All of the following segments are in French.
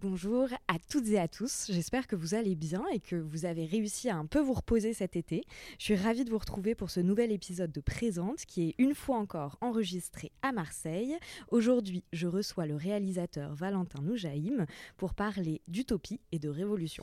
Bonjour à toutes et à tous, j'espère que vous allez bien et que vous avez réussi à un peu vous reposer cet été. Je suis ravie de vous retrouver pour ce nouvel épisode de Présente qui est une fois encore enregistré à Marseille. Aujourd'hui, je reçois le réalisateur Valentin Noujaïm pour parler d'utopie et de révolution.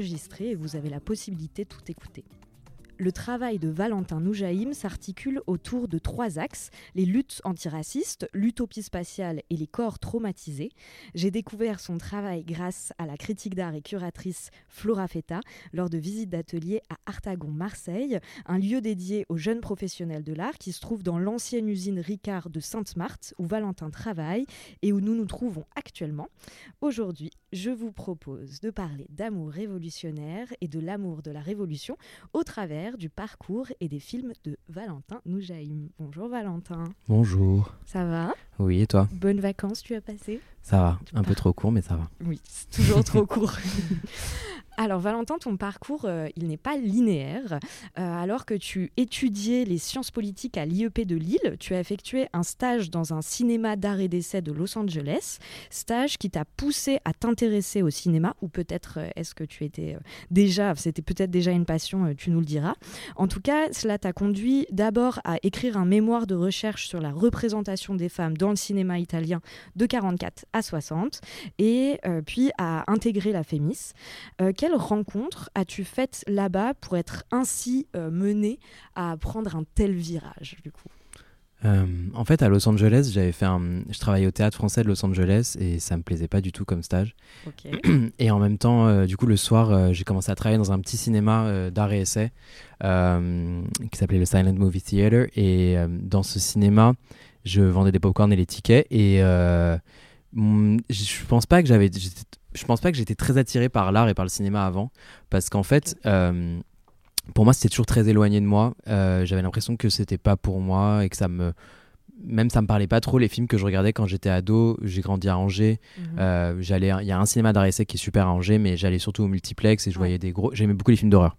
et vous avez la possibilité de tout écouter. Le travail de Valentin Noujaïm s'articule autour de trois axes, les luttes antiracistes, l'utopie spatiale et les corps traumatisés. J'ai découvert son travail grâce à la critique d'art et curatrice Flora Feta lors de visites d'atelier à Artagon, Marseille, un lieu dédié aux jeunes professionnels de l'art qui se trouve dans l'ancienne usine Ricard de Sainte-Marthe où Valentin travaille et où nous nous trouvons actuellement. Aujourd'hui, je vous propose de parler d'amour révolutionnaire et de l'amour de la révolution au travers du parcours et des films de Valentin Noujaïm. Bonjour Valentin. Bonjour. Ça va? Oui, et toi? Bonnes vacances tu as passé Ça va, un peu trop court, mais ça va. Oui, c'est toujours trop court. Alors Valentin, ton parcours, euh, il n'est pas linéaire. Euh, alors que tu étudiais les sciences politiques à l'IEP de Lille, tu as effectué un stage dans un cinéma d'art et d'essai de Los Angeles, stage qui t'a poussé à t'intéresser au cinéma, ou peut-être euh, est-ce que tu étais déjà, c'était peut-être déjà une passion, tu nous le diras. En tout cas, cela t'a conduit d'abord à écrire un mémoire de recherche sur la représentation des femmes dans le cinéma italien de 44 à 60, et puis à intégrer la Fémis quelle rencontre as-tu faite là-bas pour être ainsi euh, mené à prendre un tel virage du coup? Euh, en fait, à Los Angeles, j'avais fait un... je travaillais au théâtre français de Los Angeles et ça me plaisait pas du tout comme stage. Et en même temps, euh, du coup, le soir, j'ai commencé à travailler dans un petit cinéma d'art et essai qui s'appelait le Silent Movie Theater. Et dans ce cinéma, je vendais des popcorn et les tickets. Et je pense pas que j'avais je pense pas que j'étais très attiré par l'art et par le cinéma avant, parce qu'en fait, euh, pour moi, c'était toujours très éloigné de moi. Euh, j'avais l'impression que c'était pas pour moi et que ça me même ça me parlait pas trop les films que je regardais quand j'étais ado. J'ai grandi à Angers. Mhm. Euh, j'allais, il y a un cinéma d'art qui est super à Angers, mais j'allais surtout au multiplex et je voyais des gros. J'aimais beaucoup les films d'horreur.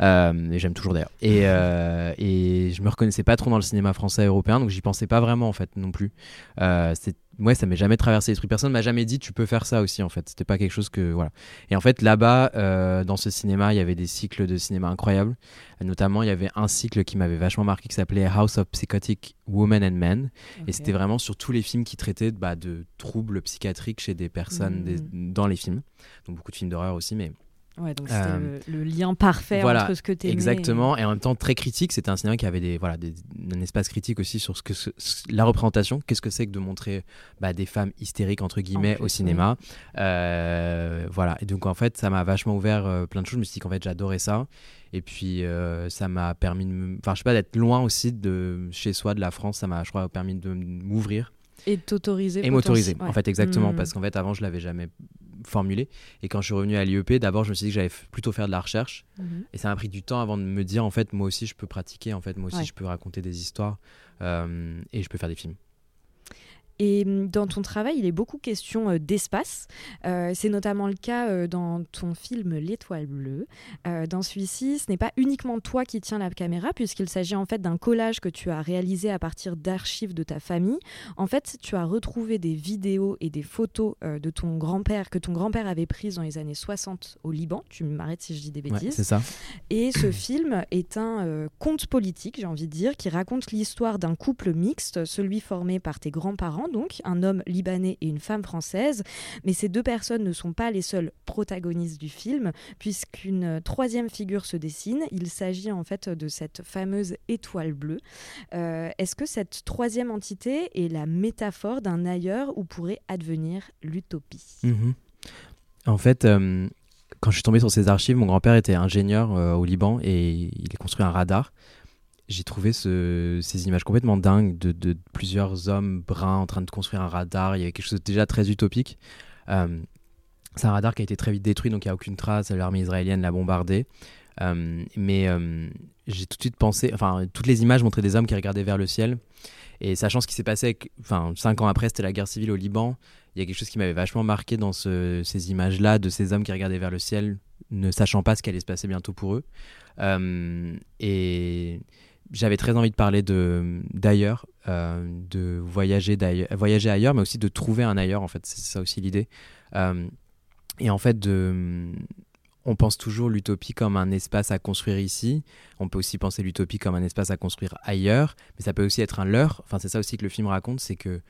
et j'aime toujours d'ailleurs. Et, et je me reconnaissais pas trop dans le cinéma français européen, donc j'y pensais pas vraiment en fait non plus. c'est ouais, ça m'est jamais traversé l'esprit. Personne m'a jamais dit tu peux faire ça aussi en fait. C'était pas quelque chose que voilà. Et en fait là-bas, euh, dans ce cinéma, il y avait des cycles de cinéma incroyables. Notamment, il y avait un cycle qui m'avait vachement marqué qui s'appelait House of Psychotic Women and Men. Et c'était vraiment sur tous les films qui traitaient bah, de troubles psychiatriques chez des personnes hmm. dans les films. Donc beaucoup de films d'horreur aussi, mais Ouais, donc c'était euh, le, lien parfait entre ce que tu Exactement, et... en même temps très critique. C'était un cinéma qui avait des, voilà, des, un espace critique aussi sur ce que la représentation. Qu'est-ce que c'est que de montrer bah, des femmes hystériques, entre guillemets, au cinéma? Euh, voilà, et donc en fait, ça m'a vachement ouvert euh, plein de choses. Je me suis dit qu'en fait, j'adorais ça. Et puis, ça m'a permis de. Enfin, je sais pas, d'être loin aussi de chez soi, de la France. Ça m'a, je crois, permis de m'ouvrir. Et de t'autoriser. Et m'autoriser, en fait, exactement. Hmm. Parce qu'en fait, avant, je l'avais jamais formulé. Et quand je suis revenu à l'IEP, d'abord, je me suis dit que j'allais plutôt faire de la recherche. Mhm. Et ça m'a pris du temps avant de me dire, en fait, moi aussi, je peux pratiquer. En fait, moi aussi, je peux raconter des histoires euh, et je peux faire des films. Et hum, dans ton travail, il est beaucoup question euh, d'espace. Euh, c'est notamment le cas euh, dans ton film L'étoile bleue. dans celui-ci, ce n'est pas uniquement toi qui tiens la caméra, puisqu'il s'agit en fait d'un collage que tu as réalisé à partir d'archives de ta famille. En fait, tu as retrouvé des vidéos et des photos de ton grand-père que ton grand-père avait prises dans les années 60 au Liban. Tu m'arrêtes si je dis des bêtises. c'est ça. Et ce film est un conte politique, j'ai envie de dire, qui raconte l'histoire d'un couple mixte, celui formé par tes grands-parents donc, un homme libanais et une femme française. Mais ces deux personnes ne sont pas les seules protagonistes du film, puisqu'une troisième figure se dessine. Il s'agit en fait de cette fameuse étoile bleue. Euh, est-ce que cette troisième entité est la métaphore d'un ailleurs où pourrait advenir l'utopie? Mhm. En fait, euh, quand je suis tombé sur ces archives, mon grand-père était ingénieur au Liban et il a construit un radar j'ai trouvé ce, ces images complètement dingues de, plusieurs hommes bruns en train de construire un radar. Il y avait quelque chose de déjà très utopique. Euh, c'est un radar qui a été très vite détruit, donc il n'y a aucune trace. L'armée israélienne l'a bombardé. Euh, mais euh, j'ai tout de suite pensé, enfin, toutes les images montraient des hommes qui regardaient vers le ciel. Et sachant ce qui s'est passé, enfin, cinq ans après, c'était la guerre civile au Liban. Il y a quelque chose qui m'avait vachement marqué dans ce, ces images-là de ces hommes qui regardaient vers le ciel, ne sachant pas ce qui allait se passer bientôt pour eux. et j'avais très envie de parler d'ailleurs, euh, de voyager d'ailleurs, ailleurs, mais aussi de trouver un ailleurs. En fait, c'est ça aussi l'idée. Euh, et en fait, on pense toujours l'utopie comme un espace à construire ici. On peut aussi penser l'utopie comme un espace à construire ailleurs, mais ça peut aussi être un leurre. Enfin, c'est ça aussi que le film raconte, c'est que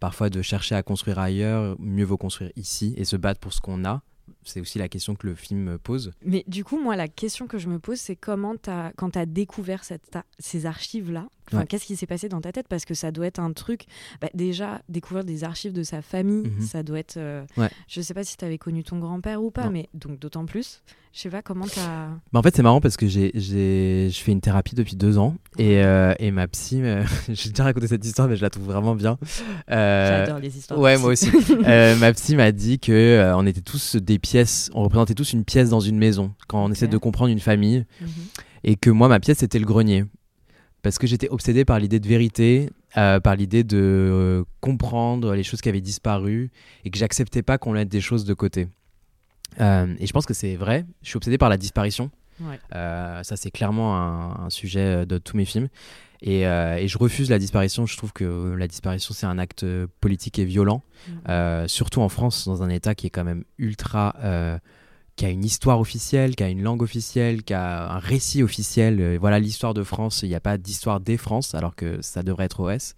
parfois de chercher à construire ailleurs, mieux vaut construire ici et se battre pour ce qu'on a c'est aussi la question que le film pose. Mais du coup, moi, la question que je me pose, c'est comment, as, quand tu as découvert cette, ces archives-là, qu'est-ce qui s'est passé dans ta tête? Parce que ça doit être un truc. Bah, déjà, découvrir des archives de sa famille, mhm. ça doit être. Euh, je sais pas si tu avais connu ton grand-père ou pas, mais donc d'autant plus. Je sais pas comment tu as. Bah, en fait, c'est marrant parce que j'ai, je fais une thérapie depuis deux ans et, euh, et ma psy, j'ai déjà raconté cette histoire, mais je la trouve vraiment bien. Euh, J'adore les histoires. Ouais, moi aussi. ma psy m'a dit que on était tous des on représentait tous une pièce dans une maison quand on essaie de comprendre une famille. Mhm. Et que moi, ma pièce, c'était le grenier parce que j'étais obsédé par l'idée de vérité, euh, par l'idée de euh, comprendre les choses qui avaient disparu et que j'acceptais pas qu'on mette des choses de côté. Euh, et je pense que c'est vrai. Je suis obsédé par la disparition. ça, c'est clairement un, sujet de tous mes films. Et, et, je refuse la disparition. Je trouve que la disparition, c'est un acte politique et violent, mmh. surtout en France, dans un État qui est quand même ultra qui a une histoire officielle, qui a une langue officielle, qui a un récit officiel. Euh, voilà l'histoire de France. Il n'y a pas d'histoire des France, alors que ça devrait être OS,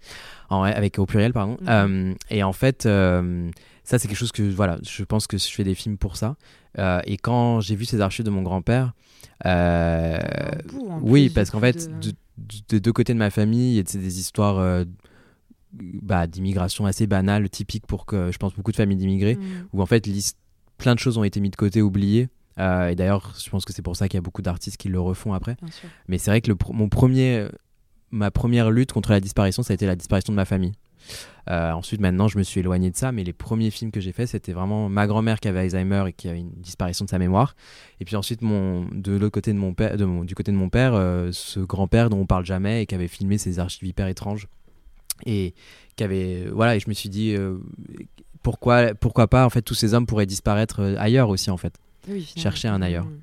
en, avec au pluriel, pardon. Euh, et en fait, euh, ça c'est quelque chose que voilà, je pense que je fais des films pour ça. et quand j'ai vu ces archives de mon grand-père, oui, parce qu'en fait, de... deux côtés de ma famille, il y a des histoires. Bah, d'immigration assez banales, typiques pour que je pense beaucoup de familles d'immigrés, mhm. où en fait plein de choses ont été mises de côté, oubliées. Euh, et d'ailleurs, je pense que c'est pour ça qu'il y a beaucoup d'artistes qui le refont après. Mais c'est vrai que le, mon premier, ma première lutte contre la disparition, ça a été la disparition de ma famille. Euh, ensuite, maintenant, je me suis éloigné de ça, mais les premiers films que j'ai faits, c'était vraiment ma grand-mère qui avait Alzheimer et qui avait une disparition de sa mémoire. Et puis ensuite, mon, de l'autre côté de mon père, de mon, du côté de mon père, euh, ce grand-père dont on parle jamais et qui avait filmé ces archives hyper étranges. Et qui avait, voilà, et je me suis dit, pourquoi, pourquoi pas en fait tous ces hommes pourraient disparaître euh, ailleurs aussi en fait. Chercher un ailleurs. Mmh.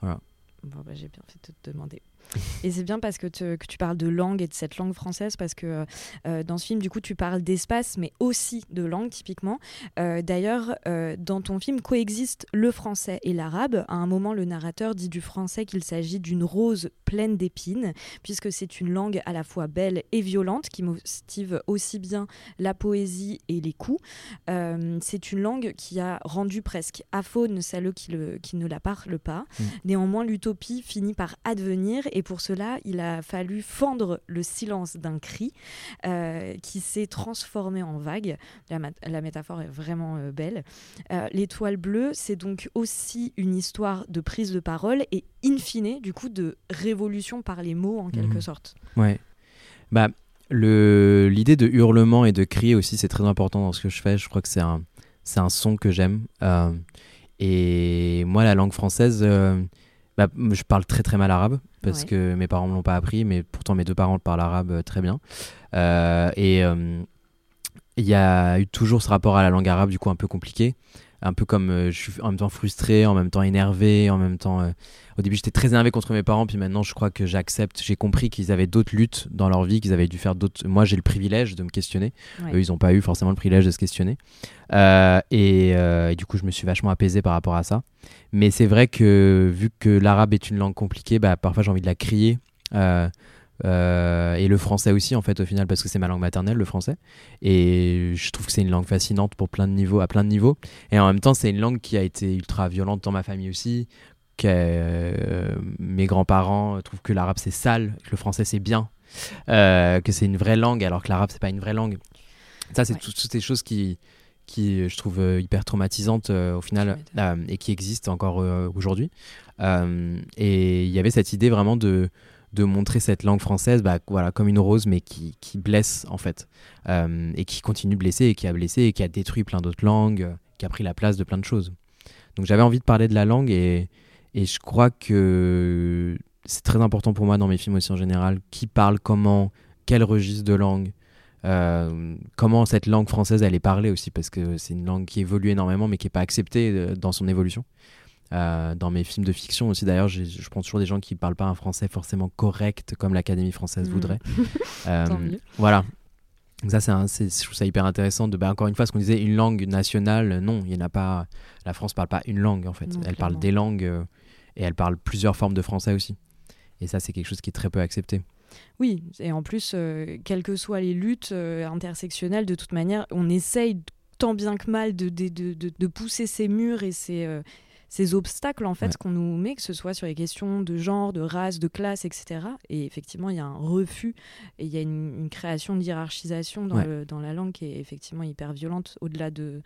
Voilà. Bon, bah, j'ai bien fait de te demander. Et c'est bien parce que, que, tu parles de langue et de cette langue française, parce que euh, dans ce film, du coup, tu parles d'espace, mais aussi de langue, typiquement. Euh, d'ailleurs, euh, dans ton film coexistent le français et l'arabe. À un moment, le narrateur dit du français qu'il s'agit d'une rose pleine d'épines, puisque c'est une langue à la fois belle et violente, qui motive aussi bien la poésie et les coups. c'est une langue qui a rendu presque aphone celles qui, le, qui ne la parlent pas. Mmh. Néanmoins, l'utopie finit par advenir et pour cela, il a fallu fendre le silence d'un cri euh, qui s'est transformé en vague. La, métaphore est vraiment euh, belle. Euh, l'étoile bleue, c'est donc aussi une histoire de prise de parole et in fine, du coup, de révolution par les mots en quelque mhm. sorte. Ouais. Bah, l'idée de hurlement et de cri aussi, c'est très important dans ce que je fais. Je crois que c'est un, un son que j'aime. et moi, la langue française, bah, je parle très très mal arabe parce que mes parents ne l'ont pas appris, mais pourtant mes deux parents parlent arabe euh, très bien. Euh, et euh, il y a eu toujours ce rapport à la langue arabe, du coup un peu compliqué un peu comme je suis en même temps frustré, en même temps énervé, en même temps. au début, j'étais très énervé contre mes parents, puis maintenant, je crois que j'accepte. J'ai compris qu'ils avaient d'autres luttes dans leur vie, qu'ils avaient dû faire d'autres. Moi, j'ai le privilège de me questionner. Eux, ils n'ont pas eu forcément le privilège de se questionner. et, et, du coup, je me suis vachement apaisé par rapport à ça. Mais c'est vrai que vu que l'arabe est une langue compliquée, bah, parfois j'ai envie de la crier. Euh, euh, et le français aussi, en fait, au final, parce que c'est ma langue maternelle, le français. Et je trouve que c'est une langue fascinante pour plein de niveaux, à plein de niveaux. Et en même temps, c'est une langue qui a été ultra violente dans ma famille aussi. Que, euh, mes grands-parents trouvent que l'arabe c'est sale, que le français c'est bien, que c'est une vraie langue, alors que l'arabe c'est pas une vraie langue. Ça, c'est toutes ces choses qui, qui je trouve hyper traumatisante au final et qui existe encore aujourd'hui. et il y avait cette idée vraiment de de montrer cette langue française bah, voilà, comme une rose, mais qui, qui blesse en fait, euh, et qui continue de blesser, et qui a blessé, et qui a détruit plein d'autres langues, euh, qui a pris la place de plein de choses. Donc j'avais envie de parler de la langue, et, et je crois que c'est très important pour moi dans mes films aussi en général, qui parle comment, quel registre de langue, euh, comment cette langue française elle est parlée aussi, parce que c'est une langue qui évolue énormément, mais qui n'est pas acceptée dans son évolution. Euh, dans mes films de fiction aussi, d'ailleurs, je prends toujours des gens qui ne parlent pas un français forcément correct comme l'Académie française mm. voudrait. Euh, voilà. Donc ça, c'est je trouve ça hyper intéressant. De, bah, encore une fois, ce qu'on disait, une langue nationale, non, il n'y en a pas. La France parle pas une langue en fait. elle parle des langues euh, et elle parle plusieurs formes de français aussi. Et ça, c'est quelque chose qui est très peu accepté. Oui, et en plus, quelles que soient les luttes intersectionnelles, de toute manière, on essaye tant bien que mal de, de, de, de pousser ces murs et ces, ces obstacles en fait qu'on nous met, que ce soit sur les questions de genre, de race, de classe, etc. Et effectivement, il y a un refus et il y a une, création de hiérarchisation dans, dans, la langue qui est effectivement hyper violente au-delà de,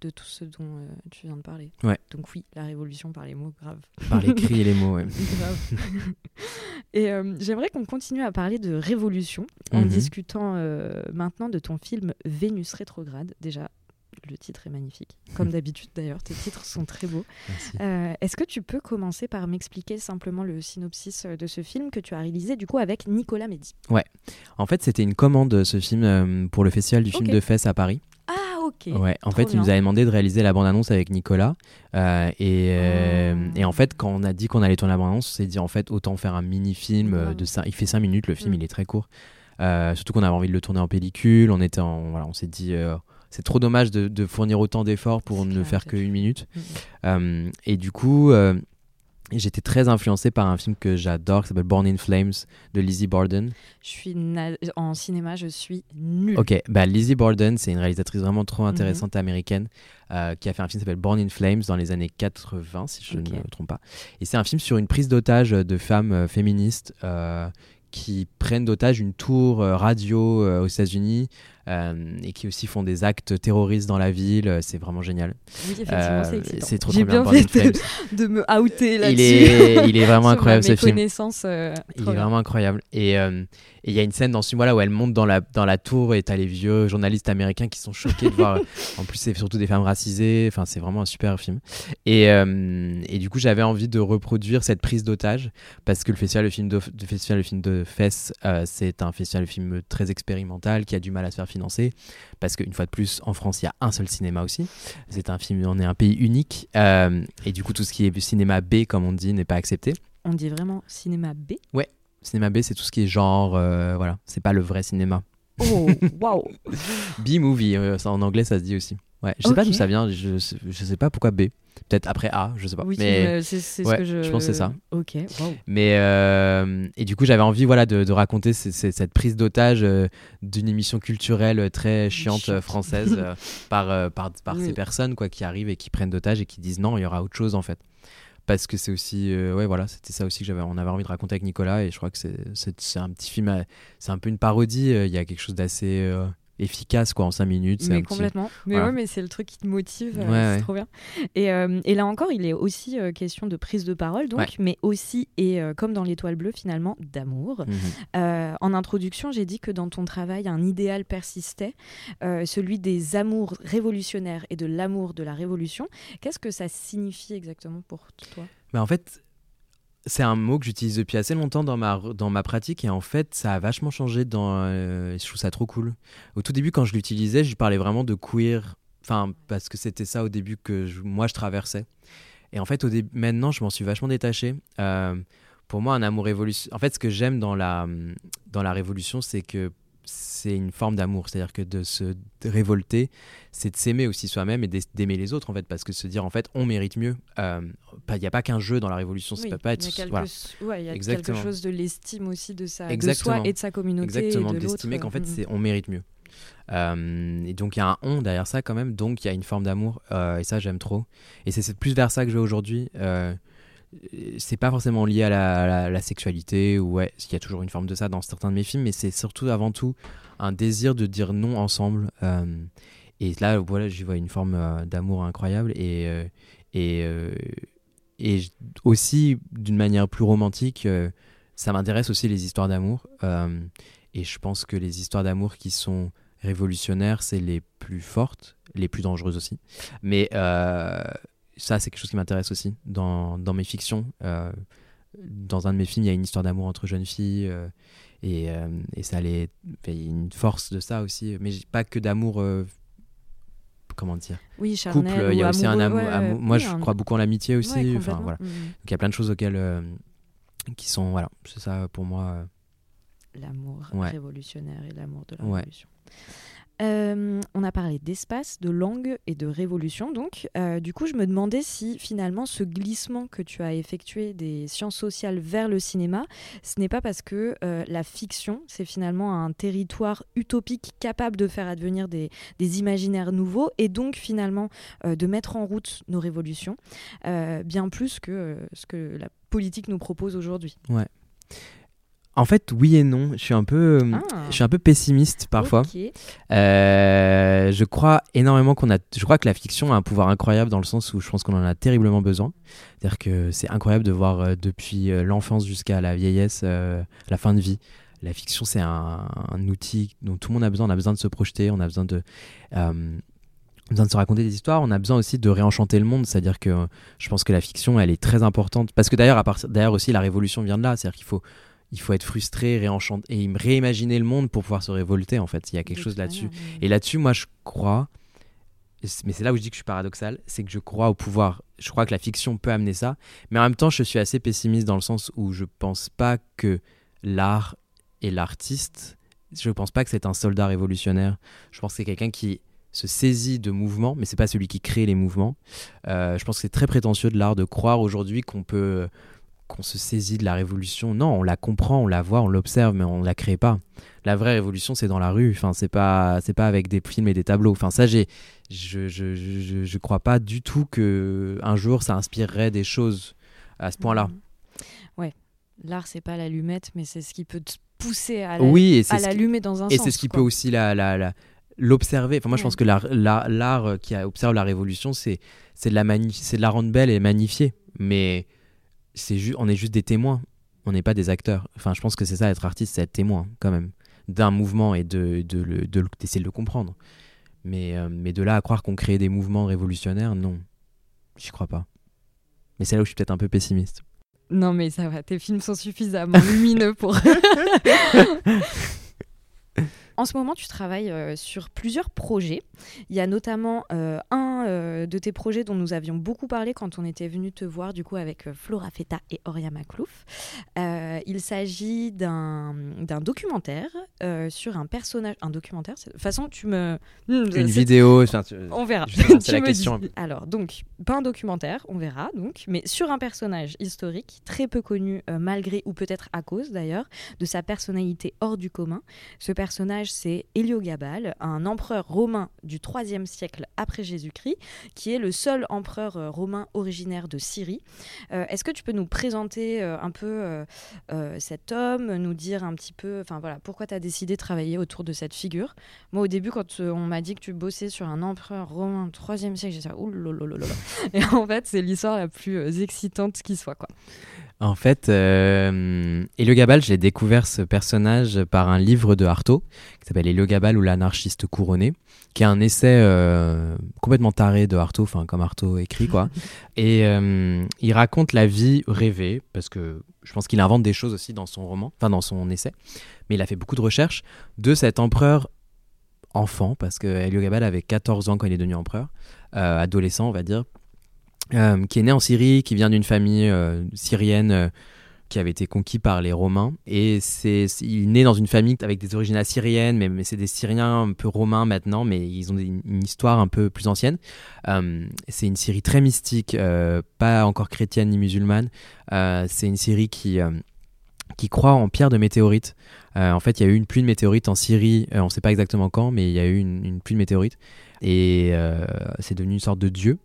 de tout ce dont euh, tu viens de parler. Donc oui, la révolution par les mots, grave. Par l'écrit et les mots, ouais. et euh, j'aimerais qu'on continue à parler de révolution en mhm. discutant euh, maintenant de ton film Vénus rétrograde. Déjà, le titre est magnifique. Comme d'habitude d'ailleurs, tes titres sont très beaux. Euh, est-ce que tu peux commencer par m'expliquer simplement le synopsis euh, de ce film que tu as réalisé du coup avec Nicolas Mehdi Ouais. En fait, c'était une commande ce film euh, pour le festival du film de fesses à Paris. Ah ok. Ouais. En fait, il nous avait demandé de réaliser la bande-annonce avec Nicolas. et, et, en fait, quand on a dit qu'on allait tourner la bande-annonce, on s'est dit en fait autant faire un mini-film de ça. Il fait 5 minutes. Le film, mm. il est très court. surtout qu'on avait envie de le tourner en pellicule. On était, voilà, on s'est dit c'est trop dommage de, fournir autant d'efforts pour ne faire qu'une minute. Mm, mm. Euh, et du coup, euh, j'étais très influencé par un film que j'adore qui s'appelle Born in Flames de Lizzie Borden. Je suis en cinéma, je suis nulle. Ok, bah Lizzie Borden, c'est une réalisatrice vraiment trop mhm. intéressante américaine euh, qui a fait un film qui s'appelle Born in Flames dans les années 80, si je ne me trompe pas. Et c'est un film sur une prise d'otage de femmes féministes qui prennent d'otage une tour radio aux États-Unis euh, et qui aussi font des actes terroristes dans la ville. C'est vraiment génial. Oui, effectivement, c'est euh. C'est trop, J'ai bien, bien fait de, me outer là-dessus. Il est, il est vraiment incroyable ce film. Euh, il est vraiment incroyable. Et il y a une scène dans ce film là où elle monte dans la, dans la tour et t'as les vieux journalistes américains qui sont choqués de voir. en plus, c'est surtout des femmes racisées. Enfin, c'est vraiment un super film. Et, et du coup, j'avais envie de reproduire cette prise d'otage parce que le festival de film de, festival de film de Fès, c'est un festival de film très expérimental qui a du mal à se faire financer parce qu'une fois de plus, en France, il y a un seul cinéma aussi. C'est un film, on est un pays unique euh, et du coup, tout ce qui est cinéma B, comme on dit, n'est pas accepté. On dit vraiment cinéma B? Ouais, cinéma B, c'est tout ce qui est genre, euh, voilà, c'est pas le vrai cinéma. Oh, waouh B-movie, euh, en anglais, ça se dit aussi. Ouais, je sais pas d'où ça vient, je, je sais pas pourquoi B. Peut-être après A, je sais pas. Oui, mais c'est ce que je... je pense que c'est ça. Ok. Mais euh, et du coup, j'avais envie, voilà, de, de raconter cette prise d'otage euh, d'une émission culturelle très chiante euh, française par par, par ces personnes quoi qui arrivent et qui prennent d'otage et qui disent non, il y aura autre chose en fait. Parce que c'est aussi, ouais, voilà, c'était ça aussi que j'avais, on avait envie de raconter avec Nicolas et je crois que c'est un petit film, c'est un peu une parodie. Il y a quelque chose d'assez efficace quoi en 5 minutes mais complètement. Mais ouais mais c'est le truc qui te motive euh, c'est trop bien. Et, euh, et, là encore il est aussi euh, question de prise de parole donc mais aussi et comme dans l'étoile bleue finalement d'amour. Mhm. en introduction j'ai dit que dans ton travail un idéal persistait celui des amours révolutionnaires et de l'amour de la révolution. Qu'est-ce que ça signifie exactement pour toi? Bah en fait c'est un mot que j'utilise depuis assez longtemps dans ma, dans ma pratique et en fait ça a vachement changé dans euh, je trouve ça trop cool. Au tout début quand je l'utilisais, je parlais vraiment de queer enfin parce que c'était ça au début que moi je traversais. Et en fait au maintenant je m'en suis vachement détaché. Euh, pour moi un amour révolution en fait ce que j'aime dans la dans la révolution c'est que c'est une forme d'amour. C'est-à-dire que de se révolter, c'est de s'aimer aussi soi-même et d'aimer les autres, en fait, parce que se dire, en fait, on mérite mieux. Euh, il n'y a pas qu'un jeu dans la révolution, ça peut pas être. Il y a quelque, chose de l'estime aussi de, sa, de soi et de sa communauté. Exactement, d'estimer qu'en fait, mm, mm. c'est on mérite mieux. Euh, et donc il y a un on derrière ça quand même, donc il y a une forme d'amour, euh, et ça j'aime trop. Et c'est plus vers ça que je vais aujourd'hui c'est pas forcément lié à la, sexualité ou ouais il y a toujours une forme de ça dans certains de mes films mais c'est surtout avant tout un désir de dire non ensemble euh, et là, voilà, j'y vois une forme d'amour incroyable et et et aussi d'une manière plus romantique, ça m'intéresse aussi les histoires d'amour. et je pense que les histoires d'amour qui sont révolutionnaires, c'est les plus fortes, les plus dangereuses aussi. Mais ça, c'est quelque chose qui m'intéresse aussi dans, dans, mes fictions. Euh, dans un de mes films, il y a une histoire d'amour entre jeunes filles. Euh, et, euh, et, ça allait. Il y a une force de ça aussi. Mais pas que d'amour. comment dire Oui, charnel, Couple, il y a aussi un amour. moi, je crois beaucoup en l'amitié aussi. enfin, voilà. Mm. Donc, il y a plein de choses auxquelles. qui sont. Voilà, c'est ça pour moi. L'amour révolutionnaire et l'amour de la révolution. Euh, on a parlé d'espace, de langue et de révolution. Donc, euh, du coup, je me demandais si finalement ce glissement que tu as effectué des sciences sociales vers le cinéma, ce n'est pas parce que euh, la fiction, c'est finalement un territoire utopique capable de faire advenir des, des imaginaires nouveaux et donc finalement de mettre en route nos révolutions, bien plus que ce que la politique nous propose aujourd'hui. Ouais. En fait, oui et non. Je suis un peu, euh, ah. je suis un peu pessimiste parfois. Euh, je crois énormément qu'on a. Je crois que la fiction a un pouvoir incroyable dans le sens où je pense qu'on en a terriblement besoin. C'est-à-dire que c'est incroyable de voir euh, depuis l'enfance jusqu'à la vieillesse, la fin de vie. La fiction, c'est un, outil dont tout le monde a besoin. On a besoin de se projeter. On a besoin de besoin de se raconter des histoires, on a besoin aussi de réenchanter le monde, c'est-à-dire que je pense que la fiction, elle est très importante, parce que d'ailleurs, d'ailleurs aussi, la révolution vient de là, c'est-à-dire qu'il faut il faut être frustré, réenchanté et réimaginer le monde pour pouvoir se révolter en fait. Il y a quelque chose là-dessus. Et là-dessus, moi, je crois, mais c'est là où je dis que je suis paradoxal, c'est que je crois au pouvoir. Je crois que la fiction peut amener ça, mais en même temps, je suis assez pessimiste dans le sens où je pense pas que l'art et l'artiste, je pense pas que c'est un soldat révolutionnaire. Je pense que c'est quelqu'un qui se saisit de mouvements, mais c'est pas celui qui crée les mouvements. Euh, je pense que c'est très prétentieux de l'art de croire aujourd'hui qu'on peut qu'on se saisit de la révolution. Non, on la comprend, on la voit, on l'observe, mais on la crée pas. La vraie révolution, c'est dans la rue. Enfin, c'est pas, c'est pas avec des films et des tableaux. Enfin, ça, j'ai, je, je, je, je, crois pas du tout que un jour ça inspirerait des choses à ce point-là. Mmh. Ouais, l'art, c'est pas l'allumette, mais c'est ce qui peut te pousser à, oui, à l'allumer dans un et sens. Et c'est ce qui peut aussi la, la, l'observer. Enfin, moi, je pense que l'art, l'art qui observe la révolution, c'est, c'est de la c'est de la rendre belle et magnifier. Mais c'est on est juste des témoins. On n'est pas des acteurs. Enfin, je pense que c'est ça, être artiste, c'est être témoin, quand même, d'un mouvement et de, de, de, d'essayer de le comprendre. Mais, euh, mais de là à croire qu'on crée des mouvements révolutionnaires, non. J'y crois pas. Mais c'est là où je suis peut-être un peu pessimiste. Non, mais ça va, tes films sont suffisamment lumineux pour. En ce moment, tu travailles euh, sur plusieurs projets. Il y a notamment euh, un euh, de tes projets dont nous avions beaucoup parlé quand on était venu te voir du coup avec Flora Feta et Oria Maklouf. il s'agit d'un documentaire sur un personnage. Un documentaire De toute façon, tu me. Hmm, Une vidéo. On verra. C'est la question. Alors, donc, pas un documentaire, on verra, donc, mais sur un personnage historique très peu connu, malgré ou peut-être à cause d'ailleurs, de sa personnalité hors du commun. Ce personnage c'est Héliogabal, un empereur romain du IIIe siècle après Jésus-Christ, qui est le seul empereur euh, romain originaire de Syrie. Euh, est-ce que tu peux nous présenter euh, un peu cet homme, nous dire un petit peu, enfin voilà, pourquoi tu as décidé de travailler autour de cette figure? Moi, au début, quand on m'a dit que tu bossais sur un empereur romain du IIIe siècle, j'ai dit, oulolololol. Et en fait, c'est l'histoire la plus excitante qui soit, quoi. En fait, euh, Gabal, j'ai découvert ce personnage par un livre de Artaud qui s'appelle Gabal ou l'anarchiste couronné, qui est un essai euh, complètement taré de Artaud, enfin comme Artaud écrit quoi. Et euh, il raconte la vie rêvée, parce que je pense qu'il invente des choses aussi dans son roman, enfin dans son essai, mais il a fait beaucoup de recherches de cet empereur enfant, parce que Gabal avait 14 ans quand il est devenu empereur, euh, adolescent on va dire, euh, qui est né en Syrie, qui vient d'une famille euh, syrienne euh, qui avait été conquise par les Romains. Et c'est, il né dans une famille avec des origines assyriennes, mais, c'est des Syriens un peu romains maintenant, mais ils ont une histoire un peu plus ancienne. c'est une Syrie très mystique, pas encore chrétienne ni musulmane. c'est une Syrie qui qui croit en pierre de météorite. en fait, il y a eu une pluie de météorites en Syrie, on ne sait pas exactement quand, mais il y a eu une, pluie de météorites. Et c'est devenu une sorte de dieu.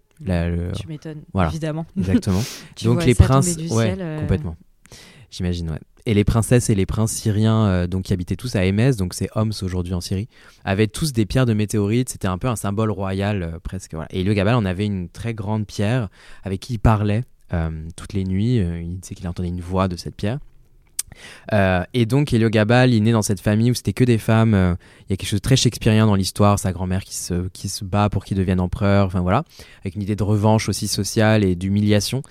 Tu m'étonnes, évidemment. Exactement. Donc les princes, ouais, euh, complètement. J'imagine, ouais. et les princesses et les princes syriens, euh, donc qui habitaient tous à Émès, donc c'est Homs aujourd'hui en Syrie, avaient tous des pierres de météorites. C'était un peu un symbole royal euh, presque. Voilà. Et Gabal en avait une très grande pierre avec qui il parlait toutes les nuits. il disait qu'il entendait une voix de cette pierre. Et donc Gabal, il est né dans cette famille où c'était que des femmes. Il y a quelque chose de très shakespearien dans l'histoire. Sa grand-mère qui se, qui se bat pour qu'il devienne empereur. Enfin voilà, avec une idée de revanche aussi sociale et d'humiliation.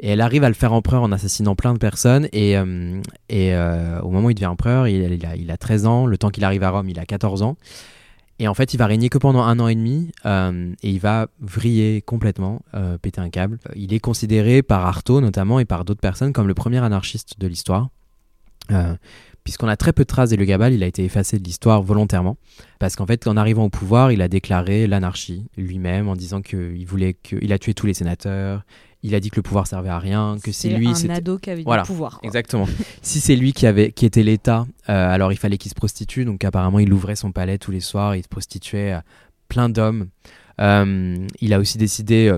Et elle arrive à le faire empereur en assassinant plein de personnes. Et, euh, et euh, au moment où il devient empereur, il, a, il a 13 ans. Le temps qu'il arrive à Rome, il a 14 ans. Et en fait, il va régner que pendant un an et demi euh, et il va vriller complètement, péter un câble. Il est considéré par Artaud notamment et par d'autres personnes comme le premier anarchiste de l'histoire. Puisqu'on a très peu de traces le Gabal, il a été effacé de l'histoire volontairement. Parce qu'en fait, en arrivant au pouvoir, il a déclaré l'anarchie lui-même en disant qu'il voulait qu'il a tué tous les sénateurs, il a dit que le pouvoir servait à rien, que c'est lui. C'est un ado qui avait du pouvoir. Exactement. si c'est lui qui avait, qui était l'État, euh, alors il fallait qu'il se prostitue. Donc apparemment, il ouvrait son palais tous les soirs, il se prostituait à plein d'hommes. Euh, il a aussi décidé.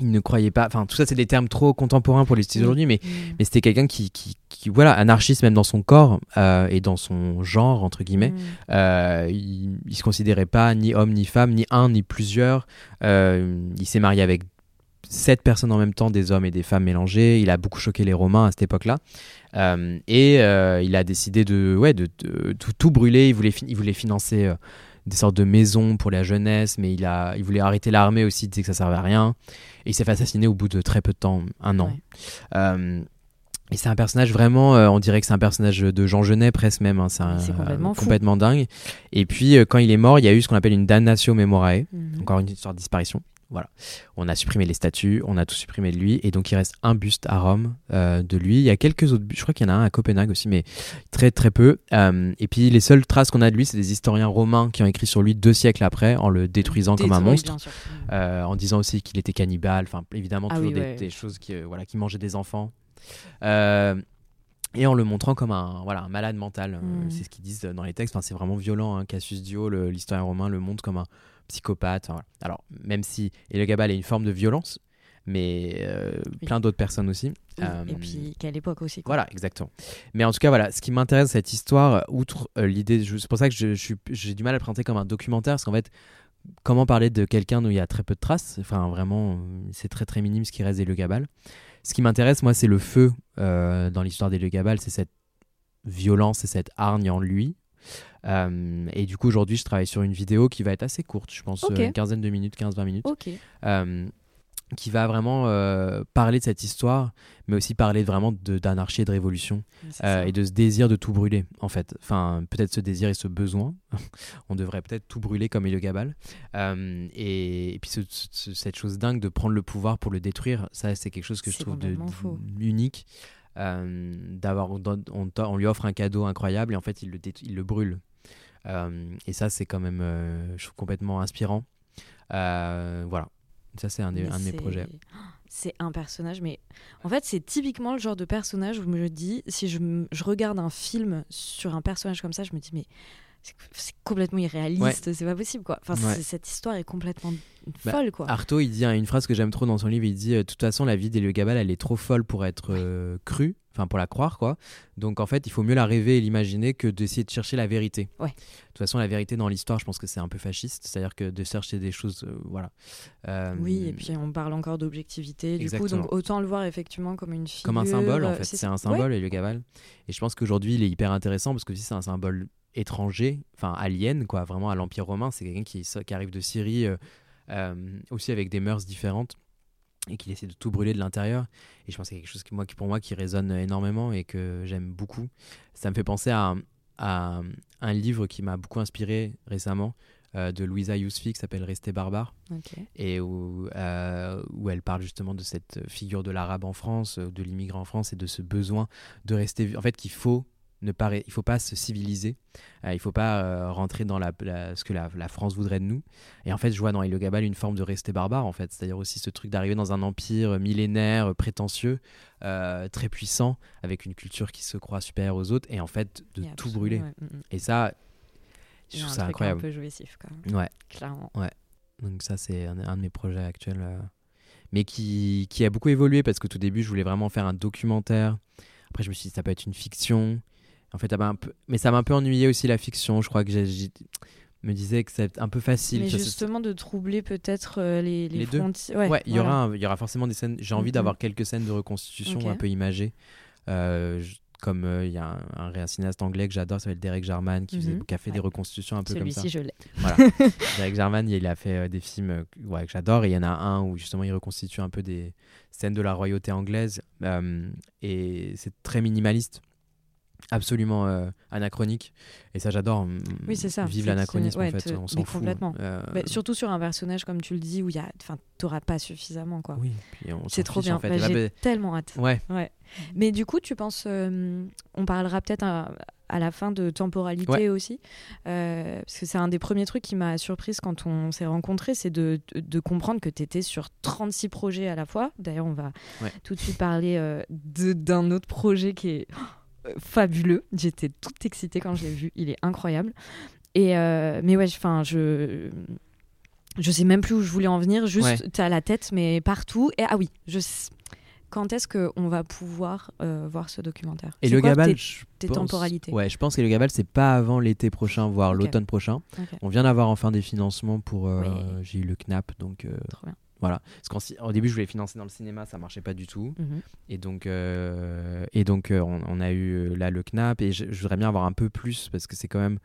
Euh, il ne croyait pas. Enfin, tout ça, c'est des termes trop contemporains pour l'utiliser aujourd'hui, mais, mm. mais c'était quelqu'un qui, qui, voilà, anarchiste même dans son corps et dans son genre entre guillemets. Mm. il, il, se considérait pas ni homme ni femme, ni un ni plusieurs. il s'est marié avec sept personnes en même temps, des hommes et des femmes mélangés. Il a beaucoup choqué les Romains à cette époque-là. Euh, et euh, il a décidé de, ouais, de, tout, brûler. Il voulait, il voulait financer euh, des sortes de maisons pour la jeunesse, mais il, a, il voulait arrêter l'armée aussi, il disait que ça servait à rien. Et il s'est fait assassiner au bout de très peu de temps, un an. et c'est un personnage vraiment, on dirait que c'est un personnage de Jean Genet presque même. Hein. c'est complètement, complètement dingue. Et puis quand il est mort, il y a eu ce qu'on appelle une damnatio memorae, mhm. encore une histoire de disparition. Voilà. On a supprimé les statues, on a tout supprimé de lui, et donc il reste un buste à Rome euh, de lui. Il y a quelques autres je crois qu'il y en a un à Copenhague aussi, mais très très peu. Euh, et puis les seules traces qu'on a de lui, c'est des historiens romains qui ont écrit sur lui deux siècles après, en le détruisant comme un monstre, euh, en disant aussi qu'il était cannibale. Enfin, évidemment, ah toujours des, choses qui, voilà, qui mangeaient des enfants. et en le montrant comme un, voilà, un malade mental. Hmm. C'est ce qu'ils disent dans les textes. Enfin, c'est vraiment violent. Hein. Cassius Dio, l'historien romain, le montre comme un psychopathe. Alors, même si le Gabal est une forme de violence, mais euh, plein d'autres personnes aussi. Euh, et puis qu'à l'époque aussi. Voilà, exactement. Mais en tout cas, voilà, ce qui m'intéresse cette histoire, outre euh, l'idée, c'est pour ça que j'ai je, du mal à le présenter comme un documentaire, parce qu'en fait, comment parler de quelqu'un où il y a très peu de traces Enfin, vraiment, c'est très très minime ce qui reste le Gabal. Ce qui m'intéresse, moi, c'est le feu dans l'histoire le Gabal, c'est cette violence et cette hargne en lui, euh, et du coup, aujourd'hui, je travaille sur une vidéo qui va être assez courte, je pense, une quinzaine de minutes, 15-20 minutes. Euh, qui va vraiment euh, parler de cette histoire, mais aussi parler vraiment d'anarchie et de révolution, et de ce désir de tout brûler, en fait. Enfin, peut-être ce désir et ce besoin. On devrait peut-être tout brûler comme Elio Gabal. et, puis cette chose dingue de prendre le pouvoir pour le détruire, ça, c'est quelque chose que je trouve de, unique. D'avoir on, on, lui offre un cadeau incroyable et en fait il le, il le brûle euh, et ça, c'est quand même, euh, je trouve, complètement inspirant. Euh, voilà. Ça, c'est un, un, de mes projets. C'est un personnage, mais en fait, c'est typiquement le genre de personnage où je me dis, si je, je regarde un film sur un personnage comme ça, je me dis, mais c'est complètement irréaliste, c'est pas possible quoi. Enfin, cette histoire est complètement bah, folle quoi. Artaud, il dit une phrase que j'aime trop dans son livre, il dit de toute façon la vie d'Elio Gabal, elle est trop folle pour être crue enfin pour la croire quoi. Donc en fait, il faut mieux la rêver et l'imaginer que d'essayer de chercher la vérité. Ouais. De toute façon, la vérité dans l'histoire, je pense que c'est un peu fasciste, c'est-à-dire que de chercher des choses, euh, voilà. Euh, oui, et puis on parle encore d'objectivité. Du coup, donc autant le voir effectivement comme une figure. Comme un symbole en fait. C'est un symbole, et le Gaval. Et je pense qu'aujourd'hui, il est hyper intéressant parce que si c'est un symbole étranger, enfin alien, quoi, vraiment à l'Empire romain, c'est quelqu'un qui, qui, arrive de Syrie, euh, aussi avec des mœurs différentes et qu'il essaie de tout brûler de l'intérieur. Et je pense que c'est quelque chose qui, moi, qui, pour moi qui résonne énormément et que j'aime beaucoup. Ça me fait penser à, à un livre qui m'a beaucoup inspiré récemment euh, de Louisa Yousfi qui s'appelle Rester barbare et où, euh, où elle parle justement de cette figure de l'arabe en France, de l'immigrant en France et de ce besoin de rester. En fait, qu'il faut ne pas, il faut pas se civiliser, euh, il faut pas euh, rentrer dans la, ce que la, France voudrait de nous. Et en fait, je vois dans le Gabal une forme de rester barbare, en fait. C'est-à-dire aussi ce truc d'arriver dans un empire millénaire, prétentieux, euh, très puissant, avec une culture qui se croit supérieure aux autres, et en fait, de tout brûler. Mm, mm. Et ça, je trouve ça incroyable. un peu jouissif, quand même. Ouais. Clairement. Ouais. Donc ça, c'est un, un, de mes projets actuels. mais qui, qui a beaucoup évolué, parce que tout début, je voulais vraiment faire un documentaire Après, je me suis dit, ça peut être une fiction. En fait, un peu... Mais ça m'a un peu ennuyé aussi la fiction. Je crois que j'ai, me disais que c'est un peu facile. Mais Ça, justement, de troubler peut-être euh, les, les, Les deux. fronti- Ouais, il y, voilà. aura un- il y aura forcément des scènes. J'ai envie Mhm. d'avoir quelques scènes de reconstitution un peu imagées. Euh, je- comme euh, il y a un, un, un cinéaste anglais que j'adore, ça s'appelle Derek Jarman, qui, faisait- Mhm. qui a fait des reconstitutions un peu comme ça. Celui-ci, je l'ai. Voilà. Derek Jarman, il a fait des films que- ouais, que j'adore. Il y en a un où justement il reconstitue un peu des scènes de la royauté anglaise. et c'est très minimaliste. Absolument euh, anachronique. Et ça, j'adore. Oui, c'est ça. Vive C'est- l'anachronisme, en fait. On s'en fout. complètement. Euh, Bah, surtout sur un personnage, comme tu le dis, où il y a... enfin, t'auras pas suffisamment, quoi. Oui, C'est trop bien. En fait. Bah, bah, J'ai bah, tellement hâte. ouais, Ouais. Mais du coup, tu penses, euh, on parlera peut-être à, à la fin de temporalité Ouais. aussi, parce que c'est un des premiers trucs qui m'a surprise quand on s'est rencontrés, c'est de, de, de comprendre que tu étais sur 36 projets à la fois. D'ailleurs, on va tout de suite parler d'un autre projet qui est euh, fabuleux. J'étais toute excitée quand je l'ai vu, il est incroyable. Et euh, mais ouais, enfin, je je sais même plus où je voulais en venir. Juste, Ouais. t'as la tête, mais partout. Et ah oui, je quand est-ce qu'on va pouvoir euh, voir ce documentaire? Et le quoi Gabal, tes- je tes pense- temporalités? Ouais, je pense que le Gabal, c'est pas avant l'été prochain, voire l'automne prochain. On vient d'avoir enfin des financements pour. euh. J'ai eu le CNAP, donc trop bien. Voilà. Parce qu'en si- au début, je voulais financer dans le cinéma, ça marchait pas du tout. Mhm. Et donc, euh, et donc euh, on, on a eu euh, là le CNAP, et je, je voudrais bien avoir un peu plus parce que c'est quand même.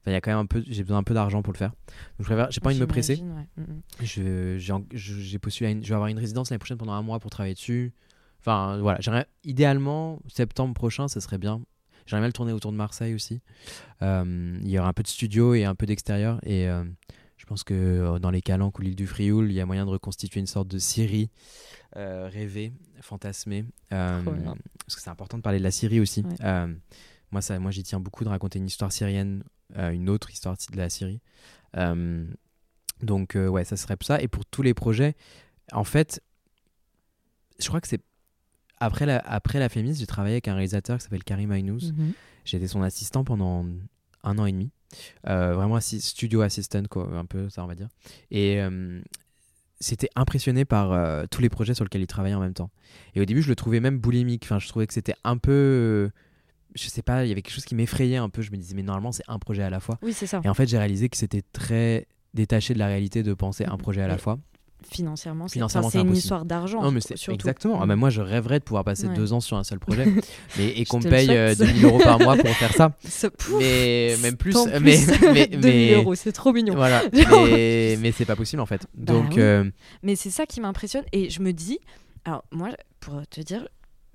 Enfin, il y a quand même un peu. J'ai besoin un peu d'argent pour le faire. Donc, je préfère. J'ai pas envie de me presser. Ouais. Mhm. Je- J'ai en- je- j'ai postulé à une- je vais avoir une résidence l'année prochaine pendant un mois pour travailler dessus. Enfin, voilà. j'aimerais- Idéalement, septembre prochain, ça serait bien. J'aimerais bien le tourner autour de Marseille aussi. Euh, il y aura un peu de studio et un peu d'extérieur. Et je pense que euh, dans les Calanques ou l'île du Frioul, il y a moyen de reconstituer une sorte de Syrie euh, rêvée, fantasmée. Euh, parce que c'est important de parler de la Syrie aussi. Ouais. Euh, moi, ça, moi, j'y tiens beaucoup de raconter une histoire syrienne, une autre histoire de la Syrie. Donc, ouais, ça serait ça. Et pour tous les projets, en fait, je crois que c'est. Après la, après la Fémis, j'ai travaillé avec un réalisateur qui s'appelle Karim Aynouz. Mhm. J'ai été son assistant pendant un an et demi. Euh, vraiment assi- studio assistant, quoi, un peu ça, on va dire. Et euh, c'était impressionné par euh, tous les projets sur lesquels il travaillait en même temps. Et au début, je le trouvais même boulimique. Enfin, je trouvais que c'était un peu. je sais pas, il y avait quelque chose qui m'effrayait un peu. Je me disais, mais normalement, c'est un projet à la fois. Oui, c'est ça. Et en fait, j'ai réalisé que c'était très détaché de la réalité de penser un projet à la fois. Financièrement, c'est enfin, une histoire d'argent. Non, mais c'est exactement. Ah, Mhm. bah, moi, je rêverais de pouvoir passer Ouais. deux ans sur un seul projet mais, et qu'on me paye euh, souhaite. 2000 euros par mois pour faire ça. Ce- pouf, Mais même plus. Mais, mais, 2000 mais- euros, c'est trop mignon. Voilà, mais, mais c'est pas possible en fait. Bah Donc, oui. euh, Mais c'est ça qui m'impressionne. Et je me dis, alors moi, pour te dire,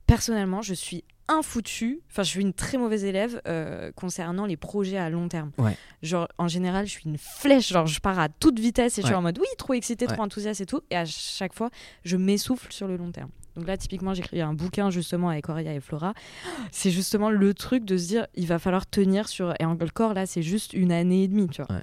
personnellement, je suis infoutu. Enfin, je suis une très mauvaise élève euh, concernant les projets à long terme. Ouais. Genre, en général, je suis une flèche. Genre, je pars à toute vitesse et je suis en mode oui, trop excité, trop enthousiaste et tout. Et à chaque fois, je m'essouffle sur le long terme. Donc là, typiquement, j'ai écrit un bouquin justement avec Aurélia et Flora. C'est justement le truc de se dire, il va falloir tenir sur. Et encore là, c'est juste une année et demie, tu vois.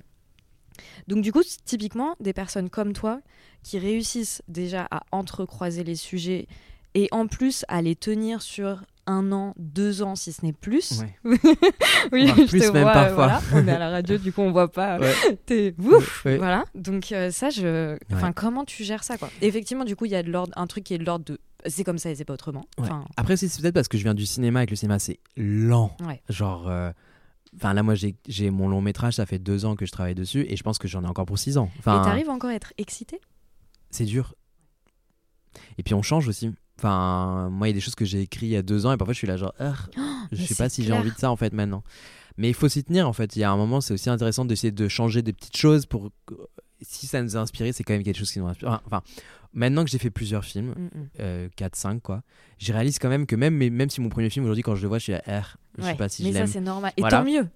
Donc du coup, typiquement, des personnes comme toi qui réussissent déjà à entrecroiser les sujets et en plus à les tenir sur un an, deux ans, si ce n'est plus. ouais. oui, je plus te même vois, euh, parfois. voilà. On est à la radio, du coup, on voit pas. Ouais. T'es ouf. Ouais. Voilà. Donc euh, ça, je. Enfin, comment tu gères ça, quoi? Effectivement, du coup, il y a de l'ordre, un truc qui est de l'ordre de. C'est comme ça et c'est pas autrement. Enfin, Après, c'est peut-être parce que je viens du cinéma et que le cinéma c'est lent. Genre, euh, enfin là, moi j'ai mon long métrage, ça fait deux ans que je travaille dessus et je pense que j'en ai encore pour six ans. Et Enfin, t'arrives encore à être excité c'est dur. Et puis on change aussi. Enfin, moi, il y a des choses que j'ai écrites il y a deux ans et parfois je suis là, genre, Ah, je sais pas si j'ai envie de ça en fait maintenant. Mais il faut s'y tenir en fait. Il y a un moment, c'est aussi intéressant d'essayer de changer des petites choses pour. Si ça nous a inspiré, c'est quand même quelque chose qui nous inspire. Enfin, maintenant que j'ai fait plusieurs films, Mm, mm. euh, 4, 5 quoi, je réalise quand même que même, même si mon premier film aujourd'hui, quand je le vois, je suis à R. Je sais pas si mais je ça, c'est normal. Et Voilà. tant mieux.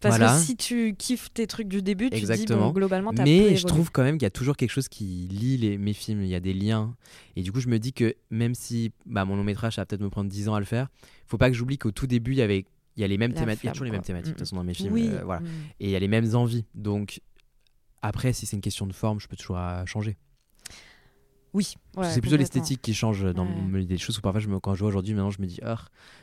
Parce Voilà. que si tu kiffes tes trucs du début, tu te dis, bon, globalement, t'as Mais je trouve quand même qu'il y a toujours quelque chose qui lie les, mes films. Il y a des liens. Et du coup, je me dis que même si bah, mon long métrage, ça va peut-être me prendre 10 ans à le faire, faut pas que j'oublie qu'au tout début, il y avait. Il y a les mêmes thématiques, il y a toujours les mêmes thématiques de toute Mm, façon dans mes films. Oui. euh, voilà. Mm. Et il y a les mêmes envies. Donc après, si c'est une question de forme, je peux toujours euh, changer. Oui. ouais, c'est plutôt l'esthétique qui change dans Ouais. des choses où parfois, je me, quand je vois aujourd'hui, maintenant, je me dis, ah,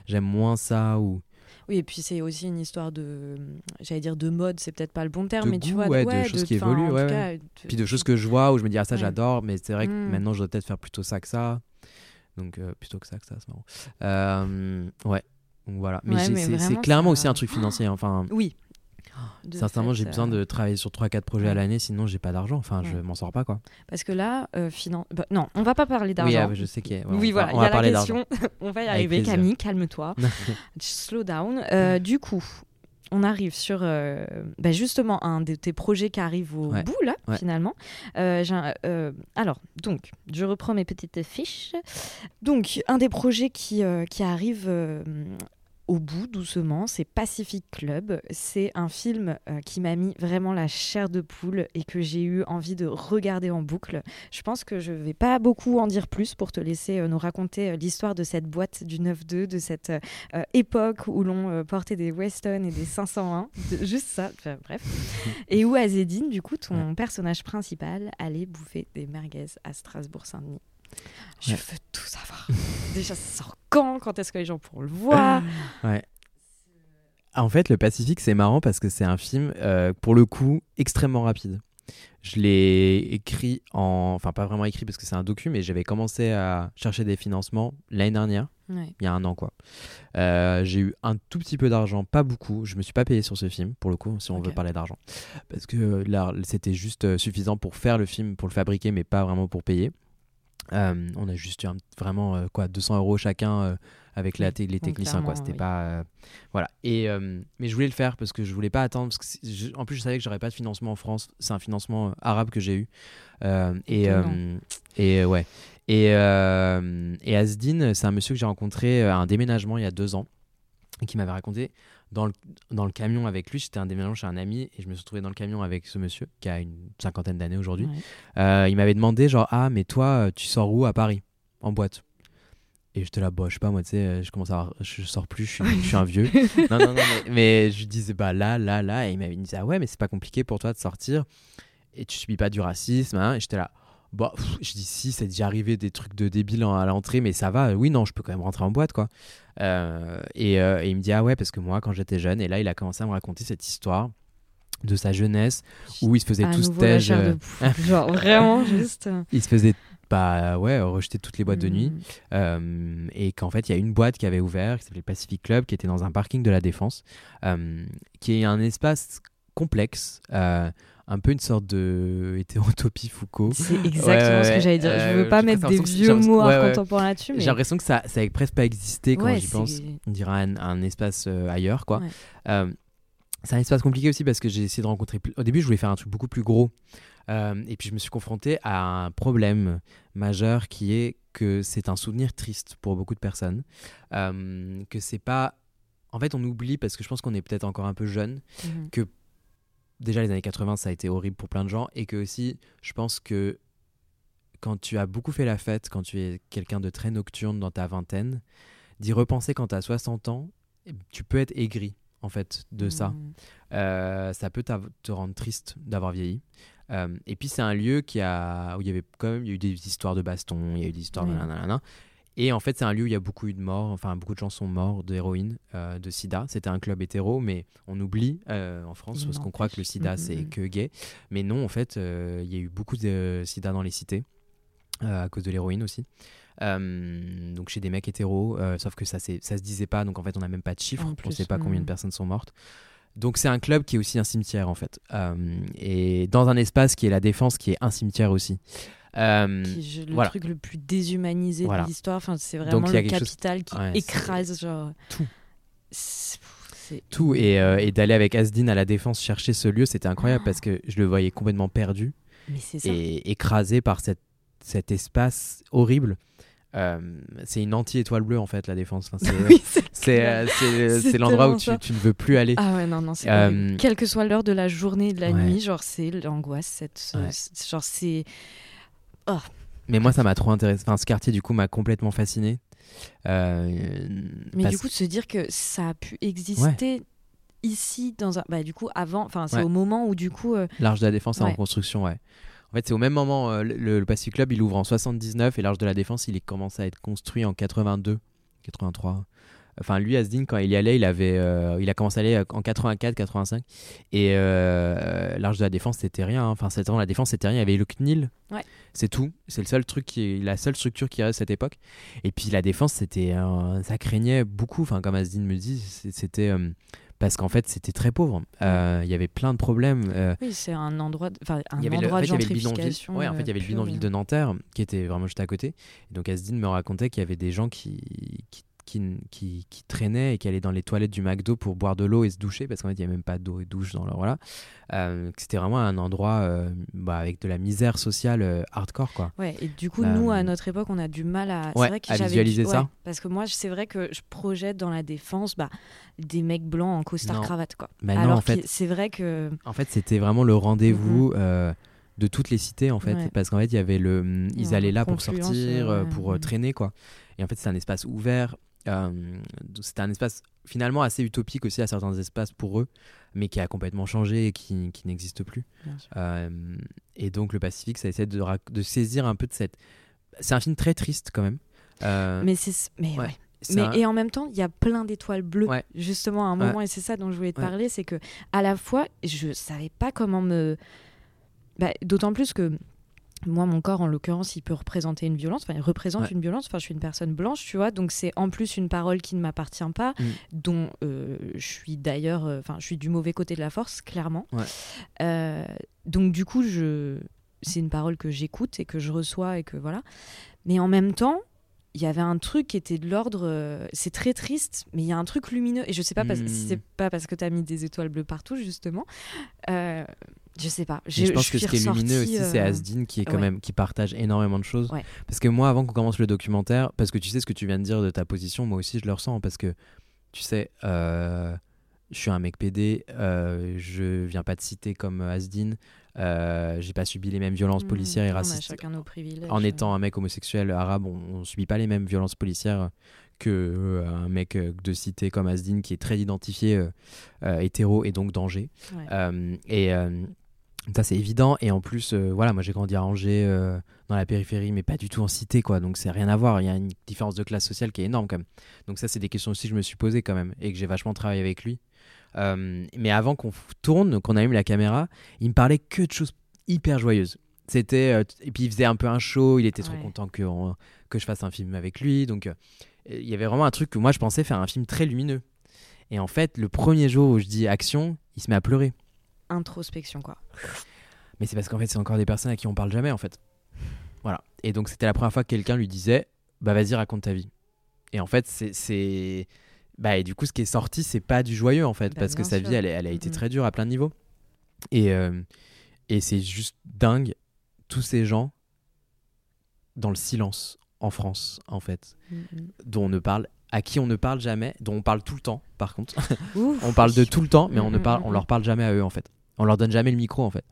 j'aime moins ça ou Oui, et puis c'est aussi une histoire de, j'allais dire de mode, c'est peut-être pas le bon terme, De mais tu vois, ouais, de choses qui évoluent, ouais, cas, puis de choses que je vois où je me dis, ah, ça, j'adore, mais c'est vrai que Mm. maintenant, je dois peut-être faire plutôt ça que ça. Donc, euh, plutôt que ça que ça, c'est marrant. Euh, ouais. Donc voilà. Mais, c'est- clairement ça- aussi un truc financier. Enfin, Oui. De sincèrement, j'ai besoin euh, de travailler sur 3-4 projets à l'année, sinon j'ai pas d'argent. Enfin, je m'en sors pas quoi. Parce que là, euh, finan- bah, non, on va pas parler d'argent. Oui, ah, je sais qu'il y a. ouais, oui, on voilà, on il y va a la question. on va y arriver. Camille, calme-toi. Slow down. Euh, du coup, on arrive sur euh, bah, justement un de tes projets qui arrive au Ouais. bout, là, Ouais. finalement. Euh, euh, alors, donc, je reprends mes petites fiches. Donc, un des projets qui, euh, qui arrive euh, doucement, c'est Pacific Club. C'est un film euh, qui m'a mis vraiment la chair de poule et que j'ai eu envie de regarder en boucle. Je pense que je vais pas beaucoup en dire plus pour te laisser euh, nous raconter euh, l'histoire de cette boîte du 9-2, de cette époque où l'on portait des Weston et des 501, de- juste ça, enfin, bref. Et où Azedine, du coup, ton personnage principal, allait bouffer des merguez à Strasbourg-Saint-Denis. Je Ouais. veux tout savoir. Déjà, ça sort quand? Quand est-ce que les gens pourront le voir? Ouais. En fait, le Pacifique, c'est marrant parce que c'est un film, euh, pour le coup, extrêmement rapide. Je l'ai écrit en. Enfin, pas vraiment écrit parce que c'est un docu, mais j'avais commencé à chercher des financements l'année dernière, Ouais. il y a un an, quoi. Euh, j'ai eu un tout petit peu d'argent, pas beaucoup. Je me suis pas payé sur ce film, pour le coup, si on veut parler d'argent. Parce que là, c'était juste euh, suffisant pour faire le film, pour le fabriquer, mais pas vraiment pour payer. Euh, on a juste eu un- vraiment quoi 200 euros chacun avec la les techniciens quoi. C'était oui. pas euh, voilà. Et euh, mais je voulais le faire parce que je voulais pas attendre parce que je- en plus je savais que j'aurais pas de financement en France. C'est un financement euh, arabe que j'ai eu. Et et ouais. Et euh, et Asdin c'est un monsieur que j'ai rencontré à un déménagement il y a deux ans qui m'avait raconté dans le, dans le camion avec lui, j'étais un déménagement chez un ami et je me suis retrouvé dans le camion avec ce monsieur qui a une cinquantaine d'années aujourd'hui. Ouais. Euh, il m'avait demandé genre ah mais toi tu sors où à Paris? En boîte et j'étais là bah je sais pas moi tu sais euh, je commence à avoir- je sors plus je suis, je suis un vieux. Non non non mais, mais je disais bah là là là et il m'avait dit ah ouais mais c'est pas compliqué pour toi de sortir. Et tu subis pas du racisme hein et j'étais là bah pff, je dis si c'est déjà arrivé des trucs de débiles à l'entrée mais ça va oui non je peux quand même rentrer en boîte quoi. Euh, et, euh, et il me dit ah ouais parce que moi quand j'étais jeune et là il a commencé à me raconter cette histoire de sa jeunesse où il se faisait À stage chair de euh. Genre vraiment juste. il se faisait bah ouais rejeter toutes les boîtes de nuit. Mm. euh, et qu'en fait il y a une boîte qui avait ouvert qui s'appelait Pacific Club qui était dans un parking de la Défense euh, qui est un espace complexe euh, un peu une sorte de hétérotopie Foucault. C'est exactement Ouais, ce que j'allais dire. je veux pas mettre des vieux mots art ouais, là-dessus, mais j'ai l'impression que ça ça avait presque pas existé quand j'y pense. on dirait un, un espace ailleurs quoi. C'est un espace compliqué aussi parce que j'ai essayé de rencontrer au début je voulais faire un truc beaucoup plus gros Euh, et puis je me suis confronté à un problème majeur qui est que c'est un souvenir triste pour beaucoup de personnes Euh, que c'est pas en fait on oublie parce que je pense qu'on est peut-être encore un peu jeune Mhm. déjà les années 80 ça a été horrible pour plein de gens et que aussi je pense que quand tu as beaucoup fait la fête quand tu es quelqu'un de très nocturne dans ta vingtaine d'y repenser quand tu as 60 ans tu peux être aigri en fait de ça Mhm. Euh, ça peut te rendre triste d'avoir vieilli Euh, et puis c'est un lieu qui a où il y avait quand même il y a eu des histoires de baston il y a eu des histoires de Oui. nanana. et en fait c'est un lieu où il y a beaucoup eu de morts enfin beaucoup de gens sont morts d'héroïne euh, de sida c'était un club hétéro mais on oublie euh, en France parce qu'on croit que le sida n'empêche. c'est Mhm. que gay mais non en fait euh, il y a eu beaucoup de sida dans les cités à cause de l'héroïne aussi donc chez des mecs hétéros sauf que ça ça se disait pas donc en fait on n'a même pas de chiffres on plus, sait pas combien de personnes sont mortes donc c'est un club qui est aussi un cimetière en fait Euh, et dans un espace qui est la défense qui est un cimetière aussi Euh, Qui- le voilà. truc le plus déshumanisé Voilà. de l'histoire. Enfin, c'est Donc, vraiment a le chose- capital qui Ouais, écrase genre Tout. Tout et, euh, et d'aller avec Asdin à la défense chercher ce lieu c'était incroyable Ah. parce que je le voyais complètement perdu Mais et écrasé par cette, cet espace horrible c'est une anti-étoile bleue en fait la défense Enfin, c'est Oui, euh, l'endroit où tu, ne veux plus aller Ah ouais, non, non, c'est Euh. Quelle que soit l'heure de la journée et de la Ouais. nuit, genre, c'est l'angoisse. Cette, Ouais. genre, c'est. mais moi ça m'a trop intéressé enfin ce quartier du coup m'a complètement fasciné Euh, Mais parce- du coup, de se dire que ça a pu exister ici, dans un. Bah, du coup, avant, enfin, c'est Ouais. au moment où, du coup. euh, L'Arche de la Défense est en construction, ouais. En fait, c'est au même moment, euh, le, le Pacific Club, il ouvre en 79 et l'Arche de la Défense, il est commencé à être construit en 82, 83. Enfin, lui, Asdin, quand il y allait, il, avait, euh, il a commencé à aller en 84, 85. Et euh, l'Arche de la Défense, c'était rien. hein. Enfin, c'était la Défense, c'était rien. Il y avait le CNIL. Ouais. C'est tout. C'est le seul truc qui est, la seule structure qui reste à cette époque. Et puis, la Défense, c'était, euh, ça craignait beaucoup. Enfin, comme Asdin me dit, c'était. Euh, parce qu'en fait, c'était très pauvre. Euh, Il y avait plein de problèmes. euh, Oui, c'est un endroit, de- enfin un avait le, endroit en fait, de il y avait le bidonville. gentrification. Ouais, en fait, il y avait euh, le pur, bidonville euh. de Nanterre qui était vraiment juste à côté. Et donc Asdin me racontait qu'il y avait des gens qui, qui, qui, qui, qui traînaient et qui allaient dans les toilettes du McDo pour boire de l'eau et se doucher parce qu'en fait, il n'y a même pas d'eau et douche dans leur voilà. Euh, c'était vraiment un endroit euh, bah, avec de la misère sociale euh, hardcore quoi. Ouais, et du coup, nous, à notre époque, on a du mal à. c'est ouais, vrai que à j'avais visualiser du- ça. ouais, parce que moi, c'est vrai que je projette dans la défense bah, des mecs blancs en costard Non. cravate, quoi. Bah non, Alors en fait, que c'est vrai que. En fait, c'était vraiment le rendez-vous de toutes les cités, en fait. Ouais. Parce qu'en fait, il y avait le. hum, Ils Ouais, allaient là pour sortir, euh, pour euh, Mm. traîner, quoi. Et en fait, c'est un espace ouvert. Euh, c'était un espace finalement assez utopique aussi à certains espaces pour eux, mais qui a complètement changé et qui, qui n'existe plus. Euh, et donc, le Pacifique, ça essaie de, saisir un peu de cette. C'est un film très triste, quand même. Euh, Mais c'est. Mais ouais. Mais, un- et en même temps, il y a plein d'étoiles bleues, Ouais. justement, à un moment, et c'est ça dont je voulais te parler, c'est que à la fois, je savais pas comment me. Bah, D'autant plus que moi, mon corps, en l'occurrence, il peut représenter une violence, enfin, il représente Ouais. une violence, enfin, je suis une personne blanche, tu vois, donc c'est en plus une parole qui ne m'appartient pas, Mm. dont euh, je suis d'ailleurs, euh, enfin, je suis du mauvais côté de la force, clairement. Ouais. Euh, donc, du coup, je... c'est une parole que j'écoute et que je reçois et que voilà. Mais en même temps, il y avait un truc qui était de l'ordre. c'est très triste, mais il y a un truc lumineux. Et je sais pas parce- Mm. si c'est pas parce que tu as mis des étoiles bleues partout, justement. Je sais pas. J'ai- je pense que ce qui est lumineux aussi, c'est euh, Asdin qui est quand ouais. même qui partage énormément de choses. Ouais. Parce que moi, avant qu'on commence le documentaire, parce que tu sais ce que tu viens de dire de ta position, moi aussi je le ressens parce que tu sais, euh, je suis un mec PD, euh, je viens pas de citer comme Asdin, euh, j'ai pas subi les mêmes violences mm, policières et on a racistes. chacun nos privilèges. En étant un mec homosexuel arabe, on, on subit pas les mêmes violences policières que un mec de cité comme Asdin qui est très identifié hétéro et donc danger. Ouais. Et ça, c'est évident. Et en plus, euh, voilà, moi j'ai grandi à Angers, euh, dans la périphérie, mais pas du tout en cité, quoi. Donc c'est rien à voir. Il y a une différence de classe sociale qui est énorme, quand même. Donc ça, c'est des questions aussi que je me suis posées, quand même, et que j'ai vachement travaillé avec lui. Euh, mais avant qu'on tourne, qu'on allume la caméra, il me parlait que de choses hyper joyeuses. C'était et puis il faisait un peu un show. Il était trop content que on- que je fasse un film avec lui. Donc il y avait vraiment un truc que moi je pensais faire un film très lumineux. Et en fait, le premier jour où je dis action, il se met à pleurer. Introspection, quoi. Mais c'est parce qu'en fait, c'est encore des personnes à qui on parle jamais, en fait. Voilà. Et donc, c'était la première fois que quelqu'un lui disait Bah, vas-y, raconte ta vie. Et en fait, c'est- c'est. Bah, et du coup, ce qui est sorti, c'est pas du joyeux, en fait, Bah, parce que sa sûr. vie, elle, elle a été très dure à plein de niveaux. Et, euh, et c'est juste dingue, tous ces gens dans le silence en France, en fait, dont on ne parle. À qui on ne parle jamais, dont on parle tout le temps, par contre. Ouf, On parle de tout le temps, mais on ne parle, on leur parle jamais à eux en fait. On leur donne jamais le micro en fait.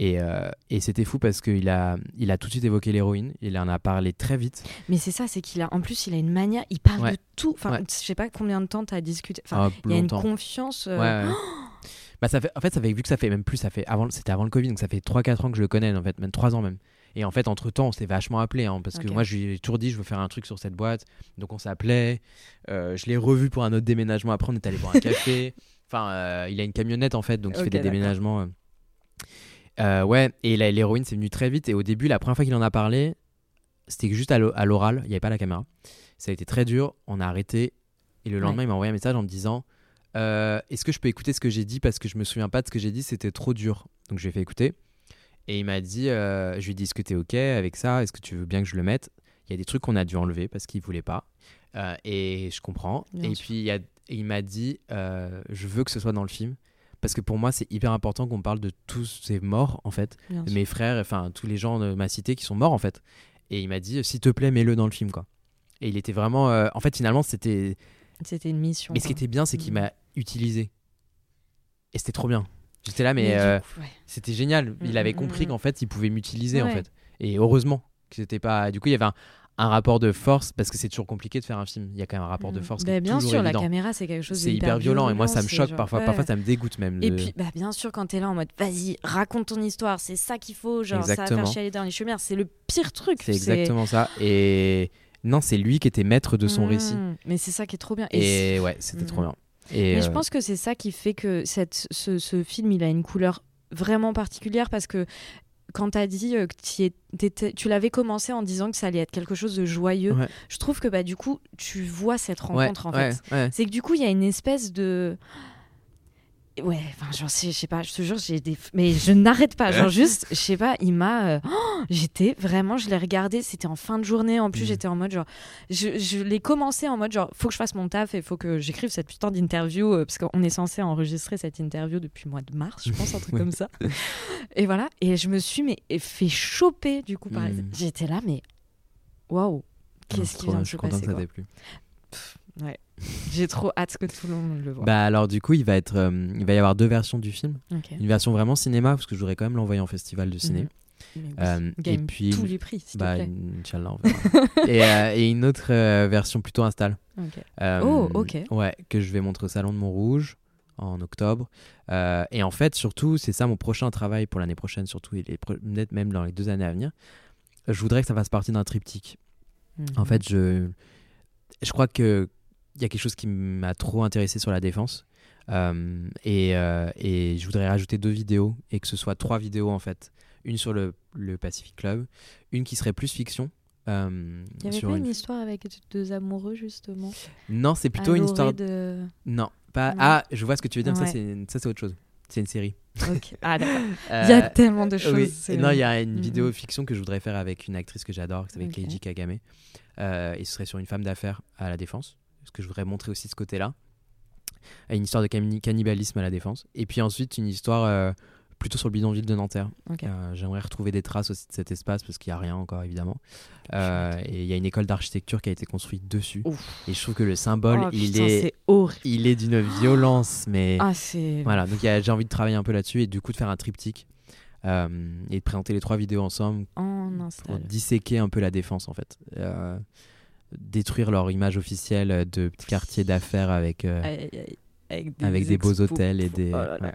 Et, euh, et c'était fou parce qu'il a, il a tout de suite évoqué l'héroïne. Il en a parlé très vite. Mais c'est ça, c'est qu'il a. En plus, il a une manière. Il parle Ouais. de tout. Enfin, Ouais. je sais pas combien de temps tu as discuté. Enfin, Ah, il y a une confiance. euh, Ouais, bah, ça fait, en fait, ça fait, vu que ça fait même plus, ça fait avant, c'était avant le Covid, donc ça fait 3-4 ans que je le connais en fait, même 3 ans même. Et en fait, entre temps, on s'est vachement appelé hein, parce que moi, je lui ai toujours dit, je veux faire un truc sur cette boîte. Donc on s'appelait. Euh, je l'ai revu pour un autre déménagement. Après, on est allé boire un café. Enfin, euh, il a une camionnette en fait, donc il fait des déménagements. euh. Euh, ouais, et l'héroïne, c'est venu très vite. Et au début, la première fois qu'il en a parlé, c'était juste à l'o- à l'oral, il n'y avait pas la caméra. Ça a été très dur, on a arrêté. Et le lendemain, Ouais. il m'a envoyé un message en me disant euh, Est-ce que je peux écouter ce que j'ai dit Parce que je me souviens pas de ce que j'ai dit, c'était trop dur. Donc je lui ai fait écouter. Et il m'a dit euh, Je lui ai dit Est-ce que tu es OK avec ça? Est-ce que tu veux bien que je le mette? Il y a des trucs qu'on a dû enlever parce qu'il voulait pas. Euh, et je comprends. Bien et sûr. puis il, y a- et il m'a dit euh, Je veux que ce soit dans le film. Parce que pour moi, c'est hyper important qu'on parle de tous ces morts, en fait bien sûr. mes frères, enfin tous les gens de ma cité qui sont morts en fait. Et il m'a dit s'il te plaît mets-le dans le film quoi. Et il était vraiment, euh, en fait finalement c'était. C'était une mission. Mais ce qui était bien c'est qu'il Mhm. m'a utilisé. Et c'était trop bien. J'étais là mais, euh, ouais. c'était génial. Il Mm, avait mm, compris mm. qu'en fait il pouvait m'utiliser en fait. Et heureusement que c'était pas. Du coup il y avait un, un rapport de force parce que c'est toujours compliqué de faire un film. Il y a quand même un rapport de Mm. force. qui Bah, est bien toujours sûr, évident. la caméra, c'est quelque chose C'est de hyper violent et moi ça me choque genre- parfois. ouais. Parfois ça me dégoûte même. Et de- puis, bah, bien sûr, quand t'es là en mode, vas-y, raconte ton histoire, c'est ça qu'il faut, genre, ça va faire chialer dans les chemins, c'est le pire truc. C'est exactement ça. Et Non, c'est lui qui était maître de son Mmh, récit. Mais c'est ça qui est trop bien. Et Et ouais, c'était trop Mhm. bien. Et Mais je euh, pense que c'est ça qui fait que cette, ce, ce film, il a une couleur vraiment particulière parce que quand tu as dit euh, que tu l'avais commencé en disant que ça allait être quelque chose de joyeux, Ouais. je trouve que bah, du coup, tu vois cette ouais, rencontre en fait. ouais. C'est que du coup, il y a une espèce de. Ouais, enfin, genre, sais- je sais pas, je te jure, j'ai des. Mais je n'arrête pas, genre, juste, je sais pas, il m'a. euh, oh, j'étais vraiment, je l'ai regardé, c'était en fin de journée, en plus, Mhm. j'étais en mode, genre. Je, je l'ai commencé en mode, genre, faut que je fasse mon taf et faut que j'écrive cette putain d'interview, euh, parce qu'on est censé enregistrer cette interview depuis le mois de mars, je pense, un truc comme ça. Et voilà, et je me suis, mais, fait choper, du coup, par Mhm. J'étais là, mais. Waouh! Qu'est-ce qui vient de se passer, quoi. plu. Ouais. J'ai trop hâte que tout le monde le voit. Bah alors du coup, il va être, euh, il va y avoir deux versions du film. Une version vraiment cinéma parce que je voudrais quand même l'envoyer en festival de ciné. Mhm. Oui, Euh, et puis tous les prix, s'il Bah, te plaît. Inch'Allah, on verra. et, euh, et une autre version plutôt install. Ok. Euh, Oh, ok. Ouais, que je vais montrer au Salon de Montrouge en octobre. Et en fait, surtout, c'est ça mon prochain travail pour l'année prochaine, surtout, et peut-être même dans les deux années à venir. Je voudrais que ça fasse partie d'un triptyque. En Mhm. fait, je, je crois que y a quelque chose qui m'a trop intéressé sur la défense. Euh, et, euh, et je voudrais rajouter deux vidéos et que ce soit trois vidéos en fait. Une sur le, le Pacific Club, une qui serait plus fiction. euh, Il y avait pas une- une histoire avec deux amoureux, justement Non, c'est plutôt une histoire. de... Non, pas. Non. Ah, je vois ce que tu veux dire. Ouais. Ça, c'est ça, c'est autre chose. C'est une série. Ah, d'accord. Il y a tellement de choses. oui. c'est- Et Non, il y a une vidéo fiction que je voudrais faire avec une actrice que j'adore, qui s'appelle Ok. Keiji Kagame. Euh, et ce serait sur une femme d'affaires à la défense. Parce que je voudrais montrer aussi ce côté-là. Une histoire de cannibalisme à la défense. Et puis ensuite, une histoire euh, plutôt sur le bidonville de Nanterre. Euh, J'aimerais retrouver des traces aussi de cet espace parce qu'il n'y a rien encore, évidemment. Euh, et il y a une école d'architecture qui a été construite dessus. Ouf. Et je trouve que le symbole, Oh, il putain, est, il d'une violence, mais. Ah. Voilà, donc j'ai envie de travailler un peu là-dessus et du coup de faire un triptyque et de présenter les trois vidéos ensemble En pour disséquer un peu la défense en fait. Détruire leur image officielle de petit quartier d'affaires avec, euh, Aïe, aïe, aïe. Avec des, avec des beaux hôtels et des. Oh là là. ouais.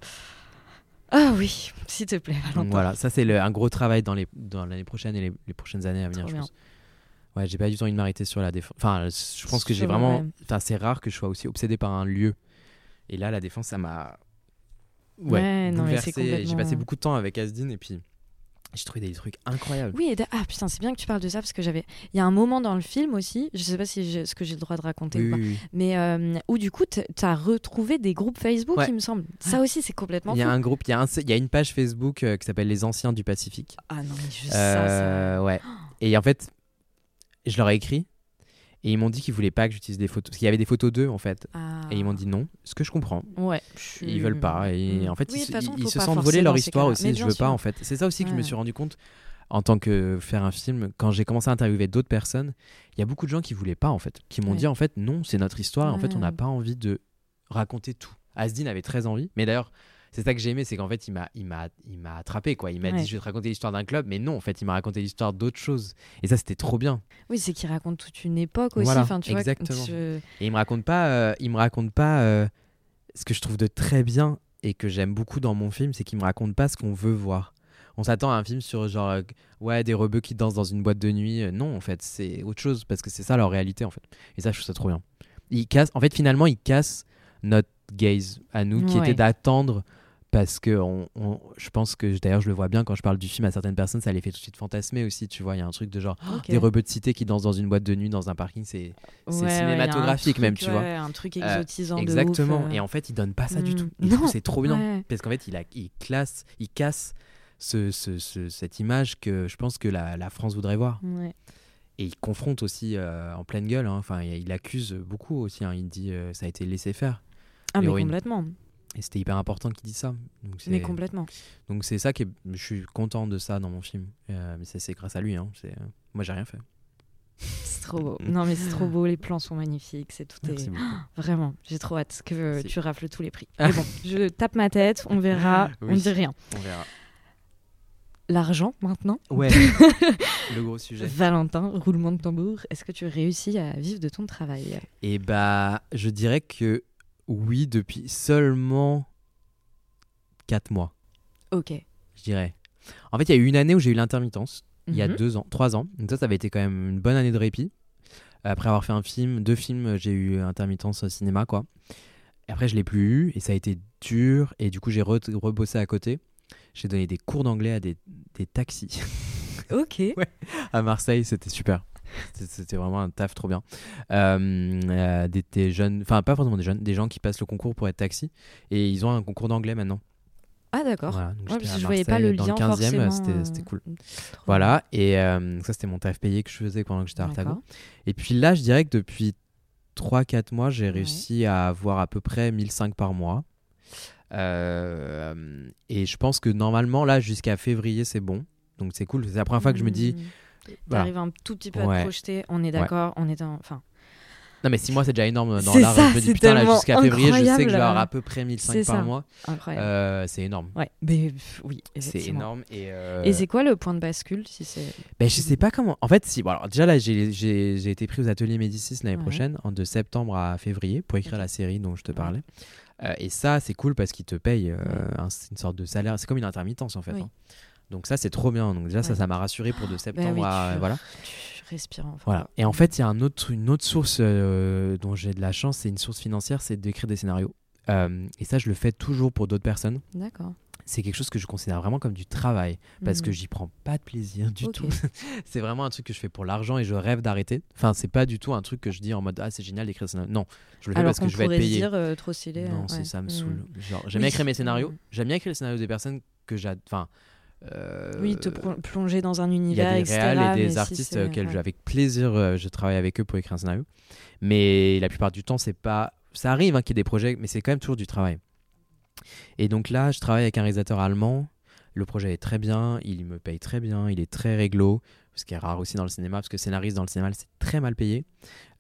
Ah oui, s'il te plaît, Valentin. Donc voilà, ça c'est un gros travail dans les dans l'année prochaine et les, les prochaines années à venir, Trop je bien. pense. Ouais, j'ai pas du tout envie de m'arrêter sur la défense. Enfin, je pense que j'ai vraiment. Enfin, c'est rare que je sois aussi obsédé par un lieu. Et là, la défense, ça m'a. Ouais, bouleversé. J'ai passé beaucoup de temps avec Asdin et puis j'ai trouvé des trucs incroyables. Oui, et ah putain, c'est bien que tu parles de ça parce que j'avais. Il y a un moment dans le film aussi, je sais pas si ce que j'ai le droit de raconter Oui, ou pas, oui, oui. mais euh, où du coup, t- t'as retrouvé des groupes Facebook, Ouais. il me semble. Ça aussi, c'est complètement Il y a fou. un groupe, il y a, un- y a une page Facebook euh, qui s'appelle Les Anciens du Pacifique. Ah non, mais juste ça, Euh, ça. Ouais. Et en fait, je leur ai écrit et ils m'ont dit qu'ils voulaient pas que j'utilise des photos. Parce qu'il y avait des photos d'eux en fait. Ah. Et ils m'ont dit non, ce que je comprends. Ouais. je Ils veulent pas. Et Mm. en fait, Oui, ils, façon, ils se sentent voler leur histoire aussi. Mais Je veux sûr. pas en fait. C'est ça aussi que je me Ouais. suis rendu compte en tant que faire un film. Quand j'ai commencé à interviewer d'autres personnes, il y a beaucoup de gens qui voulaient pas en fait. Qui m'ont Ouais. dit en fait non, c'est notre histoire. et En fait, on n'a Ouais. pas envie de raconter tout. Asdin avait très envie. Mais d'ailleurs, c'est ça que j'ai aimé, c'est qu'en fait, il m'a, il m'a, il m'a attrapé quoi. Il m'a Ouais. dit je vais te raconter l'histoire d'un club, mais non, en fait, il m'a raconté l'histoire d'autre chose. Et ça, c'était trop bien. Oui, c'est qu'il raconte toute une époque aussi. Voilà, enfin, tu vois, exactement. je- Et il me raconte pas, euh, il me raconte pas euh, ce que je trouve de très bien et que j'aime beaucoup dans mon film, c'est qu'il me raconte pas ce qu'on veut voir. On s'attend à un film sur genre euh, ouais des rebeux qui dansent dans une boîte de nuit. Non, en fait, c'est autre chose parce que c'est ça leur réalité en fait. Et ça, je trouve ça trop bien. Il casse, en fait, finalement, il casse notre gaze à nous qui était d'attendre parce que on, on- je pense que d'ailleurs je le vois bien quand je parle du film à certaines personnes, ça les fait tout de suite fantasmer aussi. Tu vois, il y a un truc de genre des rebeux de cité qui dansent dans une boîte de nuit dans un parking, c'est ouais, cinématographique même, tu vois. ouais, Un truc Euh, exotisant de Exactement. ouf, euh. Et en fait, il donne pas ça du Mm. tout. C'est trop bien. Parce qu'en fait, il, a, il classe, il casse ce, ce- ce- cette image que je pense que la, la France voudrait voir. Et il confronte aussi euh, en pleine gueule. hein. Enfin, il, il accuse beaucoup aussi. hein. Il dit euh, ça a été laissé faire. Ah, mais complètement. Et c'était hyper important qu'il dise ça. Donc Mais complètement. donc c'est ça qui est, je suis content de ça dans mon film. Euh, mais c'est grâce à lui. Hein. Euh, moi, j'ai rien fait. C'est trop beau. Non, mais c'est trop beau. Les plans sont magnifiques. C'est tout. Est... Vraiment, j'ai trop hâte que tu rafles tous les prix. Mais bon, je tape ma tête. On verra. On Oui. dit rien. On verra. L'argent maintenant. Ouais. Le gros sujet. Valentin, roulement de tambour. Est-ce que tu réussis à vivre de ton travail? Et bah, je dirais que oui, depuis seulement 4 mois, Ok. je dirais. En fait, il y a eu une année où j'ai eu l'intermittence, il y a Mhm. deux ans, trois ans. Donc ça, ça avait été quand même une bonne année de répit. Après avoir fait un film, deux films, j'ai eu intermittence au cinéma, quoi. Et après, je l'ai plus eu et ça a été dur. Et du coup, j'ai re- rebossé à côté. J'ai donné des cours d'anglais à des, des taxis Ok. à Marseille. C'était super. C'était- vraiment un taf trop bien. Euh, euh, des, des jeunes, enfin pas forcément des jeunes, des gens qui passent le concours pour être taxi. Et ils ont un concours d'anglais maintenant. Ah d'accord. Voilà, Ouais, je voyais pas le dans lien le 15e, forcément, c'était c'était euh, cool. Trop Voilà, et euh, ça c'était mon taf payé que je faisais pendant que j'étais à. Artago. Et puis là, je dirais que depuis 3-4 mois, j'ai Ouais. réussi à avoir à peu près 1005 par mois. Euh, et je pense que normalement, là, jusqu'à février, c'est bon. Donc c'est cool. C'est la première fois que je me dis. Voilà. T'arrives un tout petit peu à te projeter. On est d'accord. On est dans. Enfin. Non, mais 6 mois, c'est déjà énorme dans C'est l'art. Je me dis, putain, là, jusqu'à février, je sais que je vais avoir à peu près 1005 C'est par ça. mois. Euh, c'est énorme. Ouais. Mais pff, oui. C'est énorme. Et, euh, Et c'est quoi le point de bascule si c'est Ben, je sais pas comment. En fait, si. Bon, alors, déjà, là, j'ai été pris aux ateliers Médicis l'année Ouais. prochaine, de septembre à février, pour écrire la série dont je te Ouais. parlais. Euh, et ça, c'est cool parce qu'ils te payent euh, Ouais. un- c'est une sorte de salaire. C'est comme une intermittence, en fait. Oui. hein. Donc, ça, c'est trop bien. Donc, déjà, ça, Ouais. ça m'a rassuré pour de septembre Bah oui, à. Voilà. Tu respires enfin. voilà. Et en fait, il y a un autre, une autre source euh, dont j'ai de la chance, c'est une source financière, c'est d'écrire des scénarios. Euh, et ça, je le fais toujours pour d'autres personnes. D'accord. C'est quelque chose que je considère vraiment comme du travail parce que Mhm. j'y prends pas de plaisir du tout. c'est vraiment un truc que je fais pour l'argent et je rêve d'arrêter. Enfin, c'est pas du tout un truc que je dis en mode ah c'est génial d'écrire des scénarios. Non, je le fais Alors parce que je vais être payé. dire euh, trop stylé. non, euh, ouais. ça me Mm. saoule. Genre, j'aime bien écrire mes scénarios. J'aime bien écrire les scénarios des personnes que j'ai. Enfin. Euh, Oui, te plonger dans un il y univers, a des réals et des si artistes c'est- auxquels ouais. je- avec plaisir euh, je travaille avec eux pour écrire un scénario. Mais la plupart du temps, c'est pas. Ça arrive hein, qu'il y ait des projets, mais c'est quand même toujours du travail. Et donc là, je travaille avec un réalisateur allemand. Le projet est très bien, il me paye très bien, il est très réglo, ce qui est rare aussi dans le cinéma, parce que scénariste dans le cinéma, c'est très mal payé.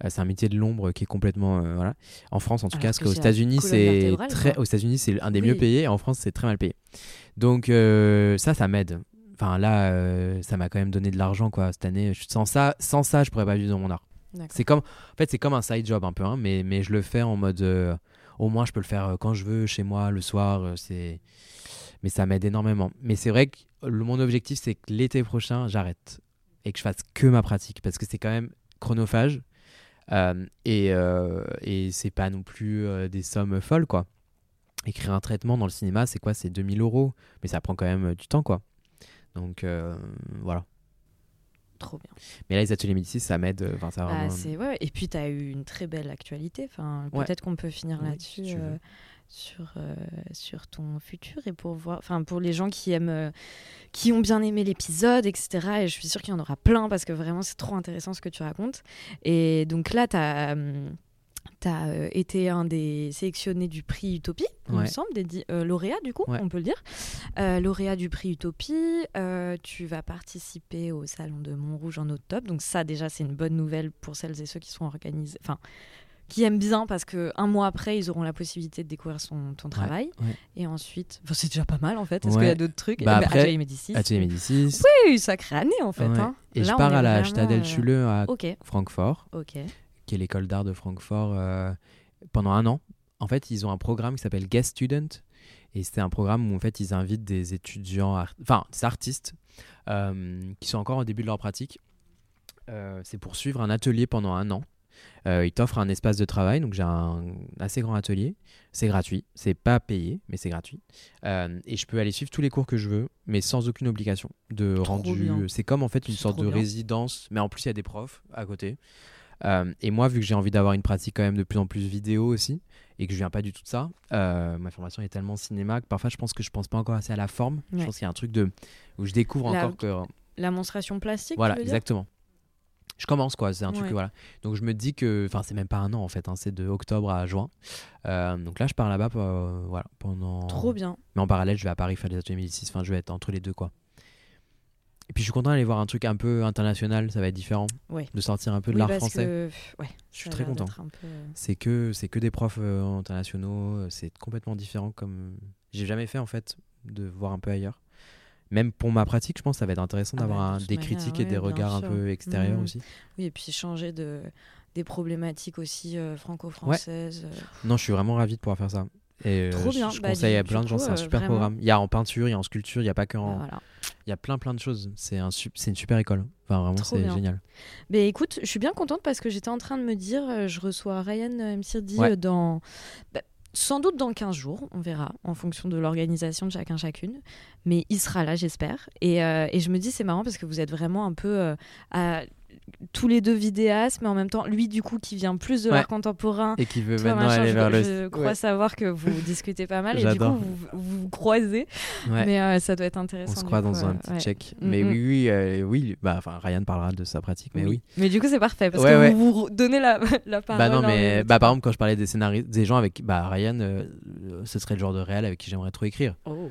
Euh, c'est un métier de l'ombre qui est complètement. euh, voilà. En France, en tout Alors cas, parce qu'aux États-Unis, c'est très. Aux États-Unis, c'est un des Oui. mieux payés, et en France, c'est très mal payé. Donc euh, ça, ça m'aide. Enfin là, ça m'a quand même donné de l'argent quoi cette année. Sans ça, sans ça, je pourrais pas vivre dans mon art. C'est comme, en fait, c'est comme un side job un peu, hein, mais mais je le fais en mode, au moins je peux le faire quand je veux, chez moi, le soir. c'est, mais ça m'aide énormément. Mais c'est vrai que le, mon objectif, c'est que l'été prochain, j'arrête et que je fasse que ma pratique parce que c'est quand même chronophage euh, et euh, et c'est pas non plus euh, des sommes folles quoi. Écrire un traitement dans le cinéma, c'est quoi? C'est 2000 euros, mais ça prend quand même euh, du temps quoi. Donc voilà. Trop bien. Mais là, les ateliers Médicis, ça m'aide. Enfin, ça Ah, vraiment- c'est ouais. Et puis tu as eu une très belle actualité. Enfin, Ouais. peut-être qu'on peut finir Oui, là-dessus si sur euh, sur ton futur et pour voir. Enfin, pour les gens qui aiment, euh, qui ont bien aimé l'épisode, etc. Et je suis sûre qu'il y en aura plein parce que vraiment c'est trop intéressant ce que tu racontes. Et donc là, tu as Tu as été un des sélectionnés du prix Utopie, il me Ouais. semble, des euh, lauréat du coup, Ouais. on peut le dire. Euh, lauréat du prix Utopie, euh, tu vas participer au Salon de Montrouge en octobre. Donc ça déjà c'est une bonne nouvelle pour celles et ceux qui sont organisés, enfin qui aiment bien parce que un mois après ils auront la possibilité de découvrir son, ton travail. ouais. Et ensuite, enfin, c'est déjà pas mal en fait. Est-ce Ouais. qu'il y a d'autres trucs? Bah, après, Atelier Médicis. Atelier Médicis. Oui, sacrée année en fait. Hein. Et je Là, pars à la vraiment, Stadel-Schule à euh, Ok, Francfort, ok. qui est l'école d'art de Francfort, euh, pendant un an. En fait, ils ont un programme qui s'appelle Guest Student. Et c'est un programme où en fait ils invitent des étudiants, art- enfin des artistes euh, qui sont encore au début de leur pratique. Euh, c'est pour suivre un atelier pendant un an. Euh, ils t'offrent un espace de travail, donc j'ai un assez grand atelier. C'est gratuit, c'est pas payé, mais c'est gratuit. Euh, et je peux aller suivre tous les cours que je veux, mais sans aucune obligation de Trop rendu. C'est comme en fait une sorte de bien. résidence, mais en plus il y a des profs à côté. Euh, et moi, vu que j'ai envie d'avoir une pratique quand même de plus en plus vidéo aussi, et que je viens pas du tout de ça, euh, ma formation est tellement cinéma que parfois je pense que je pense pas encore assez à la forme. Je pense qu'il y a un truc de où je découvre La- encore que La monstration plastique. voilà exactement. Je commence quoi, c'est un truc Ouais. que voilà. Donc je me dis que, enfin c'est même pas un an en fait, hein, c'est de octobre à juin. Euh, donc là je pars là-bas euh, voilà pendant. Trop bien. Mais en parallèle je vais à Paris faire des ateliers Médicis. Enfin je vais être entre les deux quoi. Et puis je suis content d'aller voir un truc un peu international, ça va être différent. Ouais. De sortir un peu de Oui, l'art français. que, ouais, Je suis très content. peu, euh, C'est que c'est que des profs euh, internationaux, c'est complètement différent comme j'ai jamais fait en fait de voir un peu ailleurs. Même pour ma pratique, je pense que ça va être intéressant Ah d'avoir bah, des manière, critiques et ouais, des regards un peu extérieurs Mhm. aussi. Oui, et puis changer de des problématiques aussi euh, franco-françaises. euh, Non, je suis vraiment ravi de pouvoir faire ça. Et euh, Trop je- bien. je Bah, conseille à plein de gens, c'est un super vraiment. programme. Il y a en peinture, il y a en sculpture, il y a pas que en. Bah, voilà. Il y a plein plein de choses. C'est un c'est une super école. Enfin vraiment c'est génial. Mais écoute, je suis bien contente parce que j'étais en train de me dire, je reçois Ryan Msirdi Ouais. dans. bah, sans doute dans 15 jours, on verra, en fonction de l'organisation de chacun chacune. Mais il sera là, j'espère. Et, euh, je me dis, c'est marrant parce que vous êtes vraiment un peu euh, tous les deux vidéastes, mais en même temps, lui, du coup, qui vient plus de Ouais. l'art contemporain. Et qui veut Toi, maintenant machin, aller je, vers le. je crois Ouais. savoir que vous discutez pas mal et du coup vous vous, vous croisez, Ouais. mais euh, ça doit être On intéressant. se du croit coup, dans un euh, petit ouais. check. Mm, Mais mm. oui, oui, euh, oui. Bah, enfin, Ryan parlera de sa pratique, mais oui. Mais du coup c'est parfait parce Ouais, que ouais. vous vous donnez la, la parole. Bah non, mais bah, par exemple, quand je parlais des scénaristes, des gens avec. Bah, Ryan, ce serait le genre de réel avec qui j'aimerais trop écrire. Oh.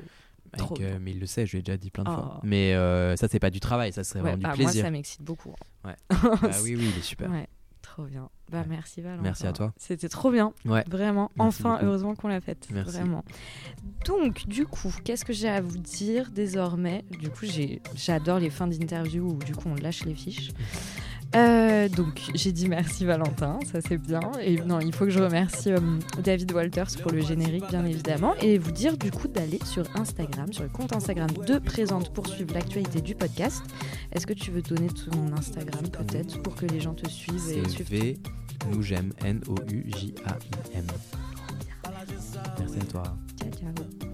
Avec, euh, mais il le sait, je lui ai déjà dit plein de fois. Oh. Mais euh, ça, c'est pas du travail, ça serait Ouais, vraiment bah, du moi plaisir. ça m'excite beaucoup. Ouais. Ah Bah oui, oui, il est super. Ouais, trop bien. Bah Ouais. merci Valentin. Merci à toi. C'était trop bien. Ouais. Vraiment. Merci enfin, beaucoup. heureusement qu'on l'a faite. Merci. Vraiment. Donc, du coup, qu'est-ce que j'ai à vous dire désormais? Du coup, j'adore les fins d'interview où du coup on lâche les fiches. Euh, donc, j'ai dit merci Valentin, ça c'est bien. Et non, il faut que je remercie euh, David Walters pour le générique, bien évidemment. Et vous dire du coup d'aller sur Instagram, sur le compte Instagram de Présente pour suivre l'actualité du podcast. Est-ce que tu veux donner ton Instagram peut-être pour que les gens te suivent et suivent V, nous j'aime, N-O-U-J-A-I-M. Merci à toi. Ciao, ciao.